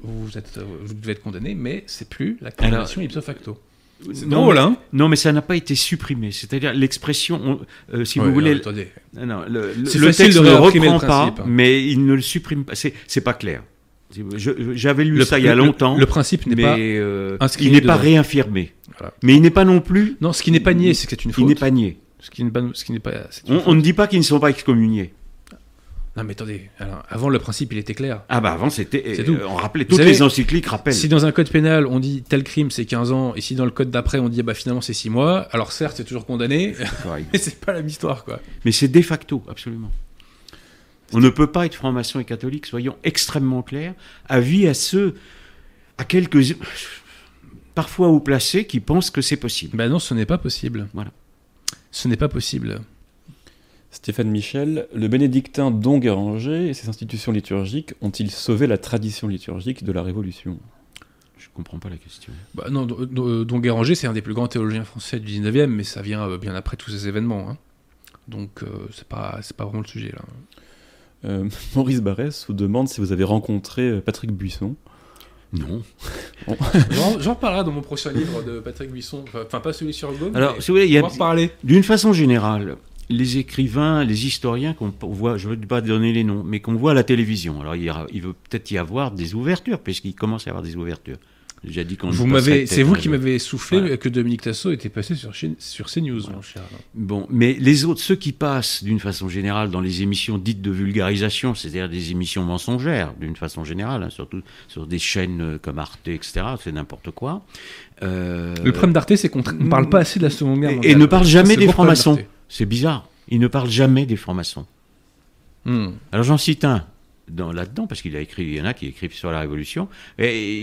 vous, êtes, euh, vous devez être condamné, mais c'est plus la condamnation ipso facto. C'est non, drôle, mais, hein non, mais ça n'a pas été supprimé. C'est-à-dire l'expression, on- euh, si Ouais, vous voulez, non, attendez. Non, le, le- C'est le texte de ne reprend le pas, principe. mais il ne le supprime pas. C'est, c'est pas clair. Je- J'avais lu Le- ça il y a longtemps, Le principe n'est mais pas. euh, il n'est pas. Voilà. Mais il n'est pas non plus. Non, ce qui n'est pas nié, c'est que c'est une Il faute. n'est pas nié. Ce qui n'est pas. Ce qui n'est pas. c'est on ne dit pas qu'ils ne sont pas excommuniés. Non, mais attendez. alors, avant, le principe, il était clair. Ah bah avant c'était, C'est euh, on rappelait toutes savez, les encycliques rappellent. Si dans un code pénal, on dit tel crime, c'est 15 ans, et si dans le code d'après, on dit ah bah finalement c'est 6 mois, alors certes, c'est toujours condamné, mais c'est pas la même histoire, quoi. Mais c'est de facto, absolument. On ne peut pas être franc-maçon et catholique, soyons extrêmement clairs, avis à ceux, à quelques, parfois haut placés, qui pensent que c'est possible. Bah non, ce n'est pas possible. Voilà. Ce n'est pas possible. Stéphane Michel, le bénédictin Don Guéranger et ses institutions liturgiques ont-ils sauvé la tradition liturgique de la Révolution? Je comprends pas la question. Bah non, Don- Don Guéranger, c'est un des plus grands théologiens français du 19e, mais ça vient euh, bien après tous ces événements. hein. Donc euh, c'est pas, c'est pas vraiment le sujet, là. Euh, Maurice Barrès vous demande si vous avez rencontré euh, Patrick Buisson. Non. J'en j'en reparlerai dans mon prochain livre de Patrick Buisson, enfin pas celui sur Gaume, Alors, mais si vous voulez, il y a, d'une façon générale, les écrivains, les historiens qu'on voit, je ne veux pas donner les noms, mais qu'on voit à la télévision. Alors, il, y aura- il veut peut-être y avoir des ouvertures, puisqu'il commence à y avoir des ouvertures. J'ai dit qu'on Vous m'avez, c'est vous qui m'avez soufflé Voilà. que Dominique Tassot était passé sur, sur CNews, mon cher. Bon, mais les autres, ceux qui passent d'une façon générale dans les émissions dites de vulgarisation, c'est-à-dire des émissions mensongères, d'une façon générale, hein, surtout sur des chaînes euh, comme Arte, etc., c'est n'importe quoi. Euh, Le problème d'Arte, c'est qu'on ne parle pas assez de la Seconde Guerre et, mondiale. et ne parle jamais des francs-maçons. C'est bizarre. Ils ne parlent jamais des francs-maçons. Hmm. Alors j'en cite un dans- là-dedans, parce qu'il a écrit, il y en a qui écrivent sur la Révolution, et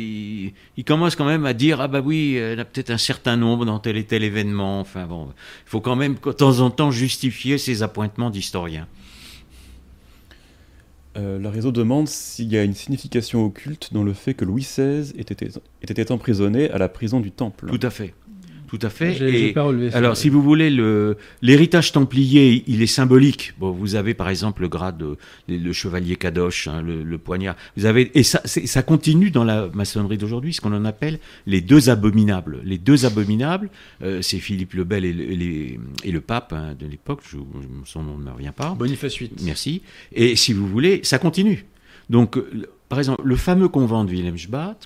il, il commence quand même à dire, ah bah oui, il y en a peut-être un certain nombre dans tel et tel événement, enfin bon, il faut quand même de temps en temps justifier ses appointements d'historien. Euh, le réseau demande s'il y a une signification occulte dans le fait que Louis XVI était, était emprisonné à la prison du Temple. Tout à fait. Tout à fait. J'ai j'ai Et- pas relevé ça. Alors, si vous voulez, le- l'héritage templier, il est symbolique. Bon, vous avez par exemple le grade, de- le, le chevalier Kadosh, hein, le, le poignard. Vous avez et ça, continue dans la maçonnerie d'aujourd'hui, ce qu'on en appelle les deux abominables. Les deux abominables, euh, c'est Philippe le Bel et le, et les- et le pape hein, de l'époque. Son nom ne me revient pas. Boniface 8. Merci. Et si vous voulez, ça continue. Donc, par exemple, le fameux convent de Wilhelmsbad,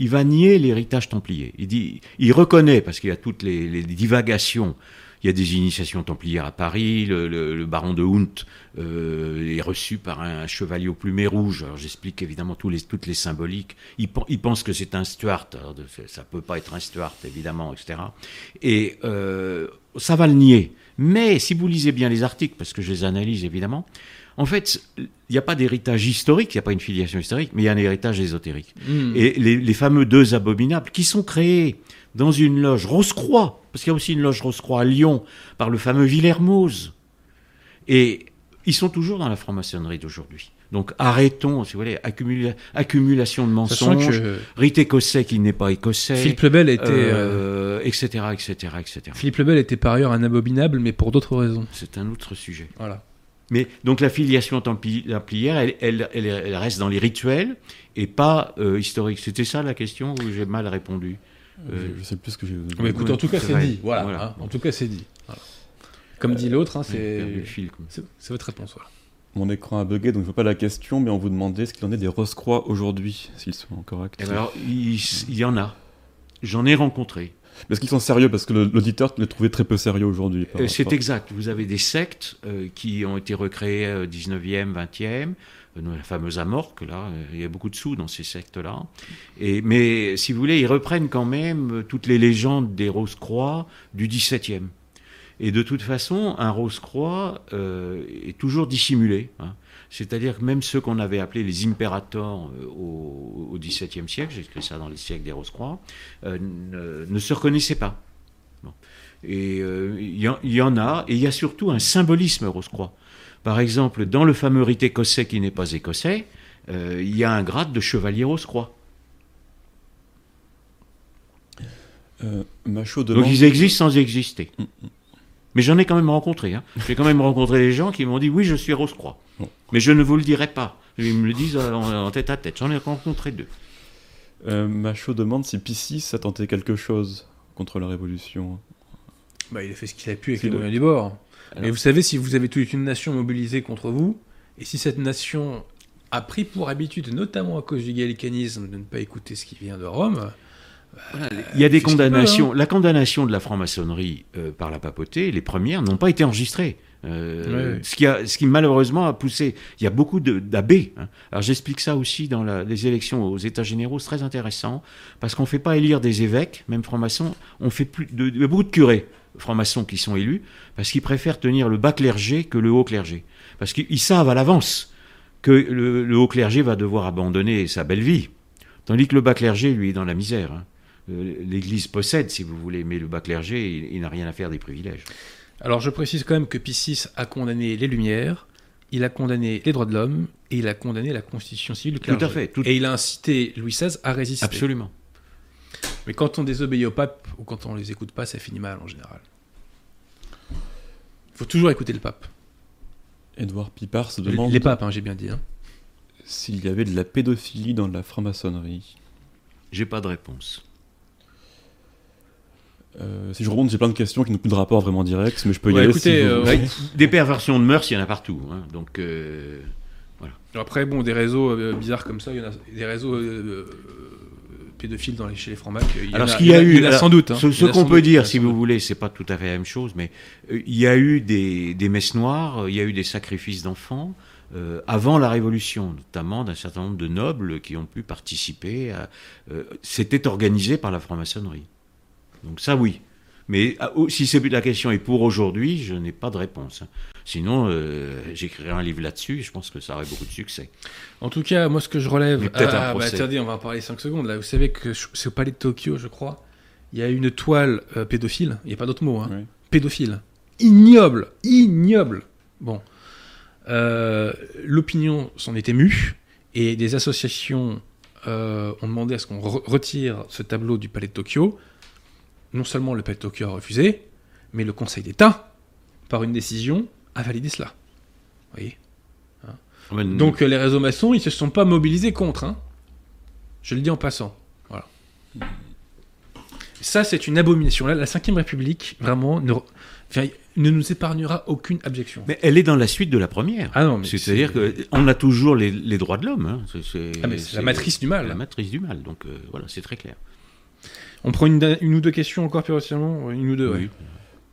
il va nier l'héritage templier. Il dit, il reconnaît parce qu'il y a toutes les, divagations. Il y a des initiations templières à Paris. Le, baron de Hunt euh, est reçu par un chevalier au plumet rouge. Alors j'explique évidemment tous les, toutes les symboliques. Il, pen- il pense que c'est un Stuart. Alors, ça peut pas être un Stuart, évidemment, etc. Et euh, ça va le nier. Mais si vous lisez bien les articles, parce que je les analyse évidemment, en fait, il n'y a pas d'héritage historique, il n'y a pas une filiation historique, mais il y a un héritage ésotérique. Hmm. Et les, les fameux deux abominables qui sont créés dans une loge Rose-Croix, parce qu'il y a aussi une loge Rose-Croix à Lyon, par le fameux Villermoz. Et ils sont toujours dans la franc-maçonnerie d'aujourd'hui. Donc arrêtons, si vous voulez, accumula- accumulation de mensonges, que rite écossais qui n'est pas écossais, Philippe Lebel était, euh, euh, etc., etc., etc. Philippe Lebel était par ailleurs un abominable, mais pour d'autres raisons. C'est un autre sujet. Voilà. Mais donc la filiation templi- templière, elle, elle, elle, elle reste dans les rituels et pas euh, historique. C'était ça la question ou j'ai mal répondu? Euh, je, je sais plus ce que j'ai. Mais écoute, en tout cas, c'est dit. Voilà. Voilà. hein. En tout cas, c'est dit. Voilà. Comme dit l'autre, hein, c'est votre réponse. Voilà. Mon écran a bugué, donc je vois pas la question, mais on vous demandait ce qu'il en est des Rose-Croix aujourd'hui, s'ils sont encore Eh actifs. ben alors, il, il y en a. J'en ai rencontré. Mais est-ce qu'ils sont sérieux? Parce que l'auditeur les trouvait très peu sérieux aujourd'hui. Euh, C'est exact. Vous avez des sectes euh, qui ont été recréées euh, 19e, 20e. euh, La fameuse Amorque, là, euh, il y a beaucoup de sous dans ces sectes-là. Mais si vous voulez, ils reprennent quand même toutes les légendes des Rose-Croix du 17e. Et de toute façon, un rose-croix euh, est toujours dissimulé. hein. C'est-à-dire que même ceux qu'on avait appelés les impérators euh, au, XVIIe siècle, j'ai écrit ça dans les siècles des rose-croix, euh, ne, ne se reconnaissaient pas. Bon. Et euh, il y, en- il y en a, et il y a surtout un symbolisme rose-croix. Par exemple, dans le fameux rite écossais qui n'est pas écossais, euh, il y a un grade de chevalier rose-croix. Euh, Donc ils existent sans exister. Mais j'en ai quand même rencontré. hein. J'ai quand même rencontré des gens qui m'ont dit oui, je suis Rose-Croix. Bon. Mais je ne vous le dirai pas. Ils me le disent en, en tête à tête. J'en ai rencontré deux. Euh, demande si Piscis a tenté quelque chose contre la Révolution. Bah, il a fait ce qu'il a pu avec les le- moyens du bord. Alors- Mais vous savez, si vous avez toute une nation mobilisée contre vous, et si cette nation a pris pour habitude, notamment à cause du gallicanisme, de ne pas écouter ce qui vient de Rome, Il y a des condamnations. peut, La condamnation de la franc-maçonnerie euh, par la papauté, les premières, n'ont pas été enregistrées. Euh, ce, qui a, ce qui malheureusement a poussé. Il y a beaucoup de- d'abbés. hein. Alors j'explique ça aussi dans la- les élections aux États généraux, c'est très intéressant, parce qu'on ne fait pas élire des évêques, même francs-maçons, on fait plus de, il y a beaucoup de curés francs-maçons qui sont élus, parce qu'ils préfèrent tenir le bas clergé que le haut clergé. Parce qu'ils savent à l'avance que le, le haut clergé va devoir abandonner sa belle vie, tandis que le bas clergé, lui, est dans la misère. hein. Euh, L'Église possède, si vous voulez, mais le bas clergé, il, il n'a rien à faire des privilèges. Alors je précise quand même que Piscis a condamné les Lumières, il a condamné les droits de l'homme et il a condamné la constitution civile du Tout à fait. tout- Et il a incité Louis XVI à résister. absolument. Mais quand on désobéit au pape ou quand on les écoute pas, ça finit mal en général. Il faut toujours écouter le pape. Édouard Pipard se demande les papes, hein, j'ai bien dit. hein. s'il y avait de la pédophilie dans la franc-maçonnerie. J'ai pas de réponse. Euh, si je remonte, j'ai plein de questions qui n'ont plus de rapport vraiment direct, mais je peux y Ouais, aller écoutez, si vous euh, des perversions de mœurs, il y en a partout. hein. Donc, euh, Après, bon, des réseaux euh, bizarres comme ça, il y en a des réseaux euh, euh, pédophiles dans les, chez les francs-macs. il y Alors, ce qu'il y a eu, sans doute. hein. ce, qu'on peut dire, a si vous doute. voulez, c'est pas tout à fait la même chose, mais euh, il y a eu des, des messes noires, il y a eu des sacrifices d'enfants euh, avant la Révolution, notamment d'un certain nombre de nobles qui ont pu participer. euh, C'était organisé par la franc-maçonnerie. Donc ça, oui. Mais ah, oh, si c'est la question est pour aujourd'hui, je n'ai pas de réponse. Sinon, euh, j'écrirai un livre là-dessus. et Je pense que ça aurait beaucoup de succès. En tout cas, moi, ce que je relève. Peut-être un Ah, bah, attendez, on va en parler 5 secondes. Là, vous savez que c'est au palais de Tokyo, je crois. Il y a une toile euh, pédophile. Il n'y a pas d'autre mot. Hein. Pédophile. Ignoble. Ignoble. Bon. Euh, L'opinion s'en est émue. Et des associations euh, ont demandé à ce qu'on re- retire ce tableau du palais de Tokyo. Non seulement le de Tokyo a refusé, mais le Conseil d'État, par une décision, a validé cela. Vous voyez donc euh, les réseaux maçons, ils se sont pas mobilisés contre. hein. Je le dis en passant. Voilà. Ça, c'est une abomination. Là, la Ve République, vraiment, ne, enfin, ne nous épargnera aucune abjection. Mais elle est dans la suite de la première. Ah C'est-à-dire c'est- qu'on a toujours les, les droits de l'homme. hein. C'est- Ah, c'est la matrice du mal. La matrice du mal. Donc euh, voilà, c'est très clair. On prend une, ou deux questions encore plus récemment Ouais, Une ou deux, ouais. Oui.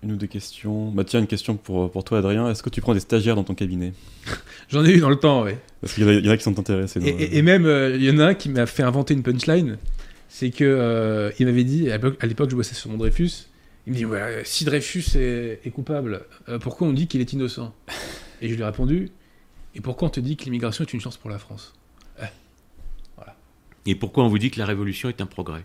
Une ou deux questions. Bah tiens, une question pour, pour toi, Adrien. Est-ce que tu prends des stagiaires dans ton cabinet J'en ai eu dans le temps, ouais. Parce qu'il y, en a- il y en a qui sont intéressés. Et, dans- et- et même, euh, il y en a un qui m'a fait inventer une punchline. C'est que euh, il m'avait dit, à l'époque- je bossais sur mon Dreyfus. Il me dit, ouais, euh, si Dreyfus est, est coupable, euh, pourquoi on dit qu'il est innocent? Et je lui ai répondu, et pourquoi on te dit que l'immigration est une chance pour la France? Et pourquoi on vous dit que la révolution est un progrès?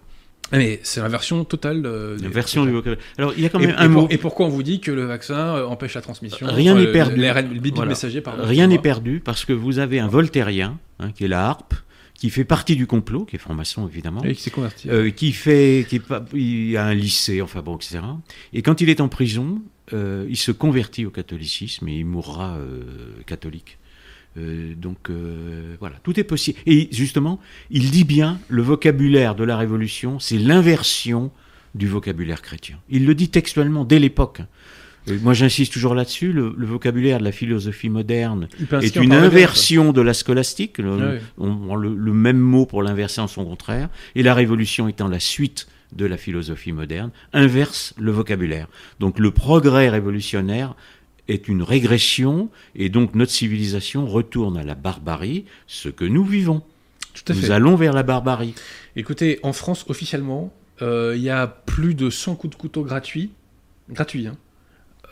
Mais c'est l'inversion totale. euh, La version du vocabulaire. Alors, il y a quand même et un mot. et pourquoi on vous dit que le vaccin euh, empêche la transmission Rien n'est le- perdu. Le Voilà. messager, pardon. Rien n'est perdu parce que vous avez un voltairien, hein, qui est la harpe, qui fait partie du complot, qui est franc-maçon évidemment, Et qui s'est converti. euh, qui fait, qui est pas- il a un lycée, enfin bon, etc. Et quand il est en prison, euh, il se convertit au catholicisme et il mourra catholique. Euh, donc euh, voilà, tout est possible. Et justement, il dit bien le vocabulaire de la Révolution, c'est l'inversion du vocabulaire chrétien. Il le dit textuellement dès l'époque. Euh, moi, j'insiste toujours là-dessus. Le, le vocabulaire de la philosophie moderne est une inversion de la scolastique. Le- Ouais. On prend le, le même mot pour l'inverser en son contraire. Et la Révolution étant la suite de la philosophie moderne, inverse le vocabulaire. Donc le progrès révolutionnaire est une régression, et donc notre civilisation retourne à la barbarie, ce que nous vivons. Tout à Nous fait. allons vers la barbarie. Écoutez, en France, officiellement, euh, il y a plus de 100 coups de couteau gratuits, gratuits, hein,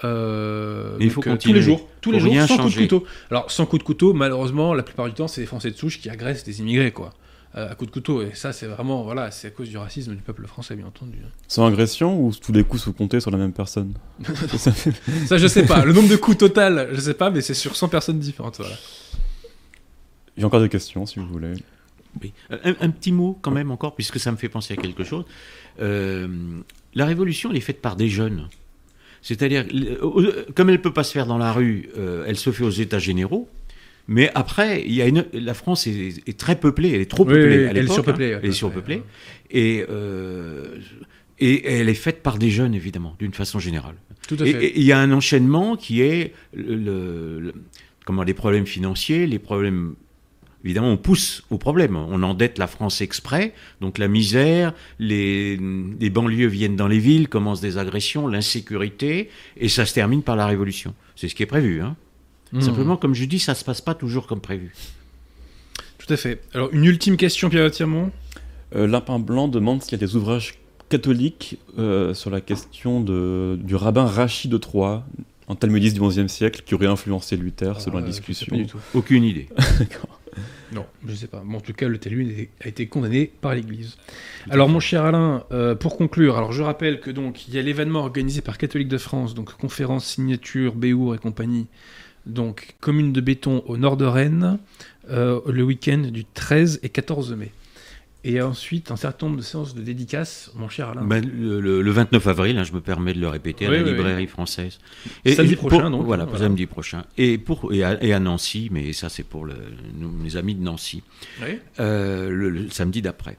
euh, il faut euh, tous continuer. les jours, tous les jours, sans coup de couteau. Alors sans coup de couteau, malheureusement, la plupart du temps, c'est des Français de souche qui agressent des immigrés, quoi, à coup de couteau. Et ça, c'est vraiment, voilà, c'est à cause du racisme du peuple français, bien entendu. Sans agression ou tous les coups sont comptés sur la même personne Ça je sais pas. Le nombre de coups total, je sais pas, mais c'est sur 100 personnes différentes. Voilà. J'ai encore des questions si vous voulez. Oui. Un, un petit mot quand même encore, puisque ça me fait penser à quelque chose. Euh, la révolution, elle est faite par des jeunes. C'est-à-dire, euh, comme elle ne peut pas se faire dans la rue, euh, elle se fait aux États généraux. Mais après, il y a une, la France est, est très peuplée, elle est trop Oui, peuplée oui, à elle est surpeuplée, hein, elle est surpeuplée. Et, euh, et elle est faite par des jeunes, évidemment, d'une façon générale. Tout à fait. Et il y a un enchaînement qui est le, le- le- comment, les problèmes financiers, les problèmes. Évidemment, on pousse aux problèmes. On endette la France exprès. Donc la misère, les, les banlieues viennent dans les villes, commencent des agressions, l'insécurité, et ça se termine par la révolution. C'est ce qui est prévu. Hein. Mmh. Simplement, comme je dis, ça se passe pas toujours comme prévu. Tout à fait. Alors, une ultime question, Pierre Tirmont. Euh, Lapin Blanc demande s'il y a des ouvrages catholiques euh, sur la question de, du rabbin Rachid de Troyes, un talmudiste du XIe siècle qui aurait influencé Luther selon Ah, la sais discussion. pas du tout. Aucune idée. Non, je sais pas. Bon, en tout cas, le talmud a été condamné par l'Église. Alors, mon cher Alain, euh, pour conclure, alors je rappelle que donc il y a l'événement organisé par Catholique de France, donc conférence, signature, Béour et compagnie, donc commune de Béton au nord de Rennes, euh, le week-end du 13 et 14 mai. Et ensuite, un certain nombre de séances de dédicaces, mon cher Alain. Ben, le, le- le 29 avril, hein, je me permets de le répéter, à la oui, librairie française. Samedi pour- prochain, donc, Voilà, samedi prochain. Et, pour, et, à, et à Nancy, mais ça c'est pour le, les amis de Nancy, euh, le, le samedi d'après.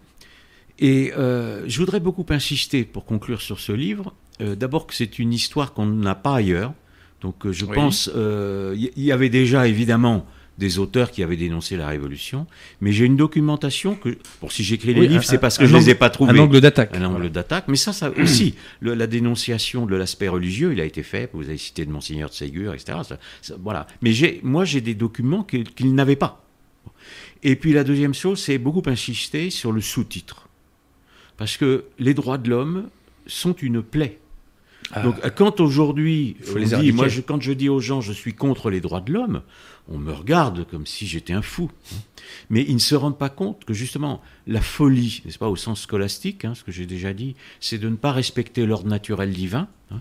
Et euh, je voudrais beaucoup insister pour conclure sur ce livre. euh, D'abord que c'est une histoire qu'on n'a pas ailleurs. Donc euh, je Oui. pense, euh, il y, y avait déjà évidemment des auteurs qui avaient dénoncé la Révolution, mais j'ai une documentation que, pour si j'écris les Oui, livres, c'est parce que je les ai pas trouvés Un angle d'attaque. un angle Voilà. d'attaque. Mais ça, ça aussi, le- la dénonciation de l'aspect religieux, il a été fait. Vous avez cité de Monseigneur de Ségur, etc. Ça- ça- voilà. Mais j'ai, moi, j'ai des documents qu'il qu'il n'avait pas. Et puis la deuxième chose, c'est beaucoup insister sur le sous-titre. Parce que les droits de l'homme sont une plaie. Ah. Donc, quand aujourd'hui, moi, je- quand je dis aux gens, je suis contre les droits de l'homme, on me regarde comme si j'étais un fou. Mais ils ne se rendent pas compte que justement, la folie, n'est-ce pas, au sens scolastique, hein, ce que j'ai déjà dit, c'est de ne pas respecter l'ordre naturel divin. hein.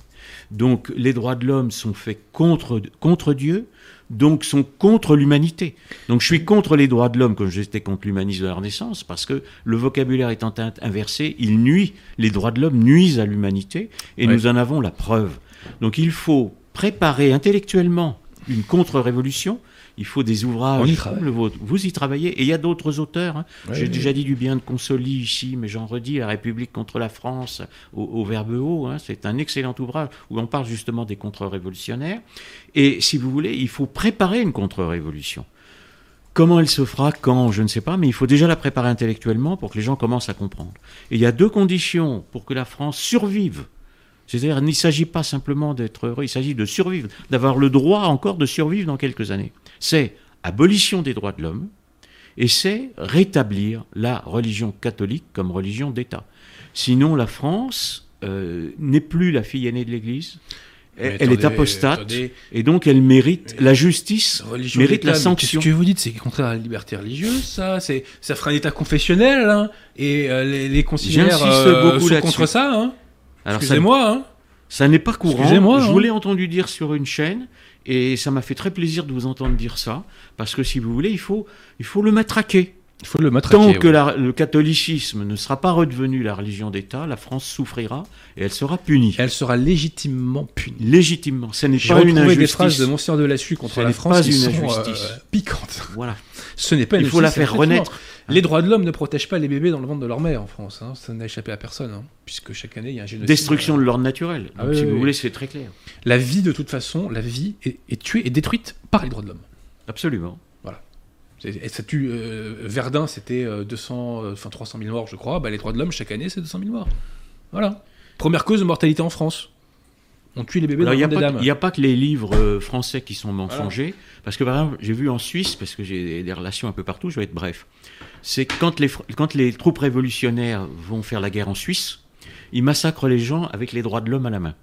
Donc, les droits de l'homme sont faits contre, contre Dieu, donc sont contre l'humanité. Donc, je suis contre les droits de l'homme comme j'étais contre l'humanisme de la Renaissance, parce que le vocabulaire étant in- inversé, il nuit, les droits de l'homme nuisent à l'humanité, et Ouais. nous en avons la preuve. Donc, il faut préparer intellectuellement une contre-révolution. Il faut des ouvrages y comme le vôtre. Vous y travaillez. Et il y a d'autres auteurs. hein. J'ai déjà dit du bien de Consoli ici, mais j'en redis, La République contre la France, au, au Verbe haut. hein. C'est un excellent ouvrage où on parle justement des contre-révolutionnaires. Et si vous voulez, il faut préparer une contre-révolution. Comment elle se fera, quand, je ne sais pas, mais il faut déjà la préparer intellectuellement pour que les gens commencent à comprendre. Et il y a deux conditions pour que la France survive. C'est-à-dire, il ne s'agit pas simplement d'être heureux, il s'agit de survivre, d'avoir le droit encore de survivre dans quelques années. C'est abolition des droits de l'homme et c'est rétablir la religion catholique comme religion d'État. Sinon, la France euh, n'est plus la fille aînée de l'Église. Elle, Mais elle est apostate attendez. et donc elle mérite la justice, Religion mérite la sanction. Qu'est-ce que vous dites C'est contraire à la liberté religieuse, ça. C'est ça ferait un État confessionnel, hein. Et euh, les, les conciliaires euh, sont contre ça, hein. Excusez-moi, hein. ça n'est pas courant. Je hein. vous l'ai entendu dire sur une chaîne et ça m'a fait très plaisir de vous entendre dire ça parce que si vous voulez, il faut, il faut le matraquer. Il faut le matraquer. Tant que la- le catholicisme ne sera pas redevenu la religion d'État, la France souffrira et elle sera punie. Elle sera légitimement punie. Légitimement. Ce n'est J'ai pas une injustice. des phrases de Monsieur de contre la France pas qui une sont injustice. euh, piquantes. Voilà. Ce n'est pas une Il faut la faire renaître. Les droits de l'homme ne protègent pas les bébés dans le ventre de leur mère en France. hein. Ça n'a échappé à personne, hein, puisque chaque année il y a un génocide. Destruction de l'ordre naturel. Donc, Ah oui, si oui, vous voulez, c'est très clair. La vie, de toute façon, la vie est, est tuée et détruite par les droits de l'homme. Absolument. C'est- et ça tue. euh, Verdun, c'était euh, 200, euh, enfin 300 000 morts, je crois. Bah, les droits de l'homme, chaque année, c'est 200 000 morts. Voilà. Première cause de mortalité en France on tue les bébés Alors, dames. Il n'y a pas que les livres euh, français qui sont mensongers, parce que par exemple, j'ai vu en Suisse, parce que j'ai des relations un peu partout, je vais être bref, c'est quand les, quand les troupes révolutionnaires vont faire la guerre en Suisse, ils massacrent les gens avec les droits de l'homme à la main.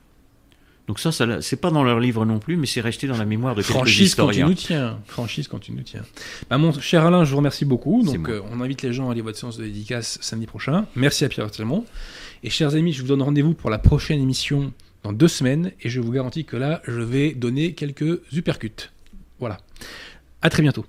Donc ça, ça c'est pas dans leur livre non plus, mais c'est resté dans la mémoire de quelques Franchise quand tu nous tiens. Franchise quand tu nous tiens. Bah, mon cher Alain, je vous remercie beaucoup. Donc euh, on invite les gens à aller votre séance de dédicace samedi prochain. Merci à Pierre Telmont. Et chers amis, je vous donne rendez-vous pour la prochaine émission dans deux semaines et je vous garantis que là, je vais donner quelques uppercuts. Voilà. À très bientôt.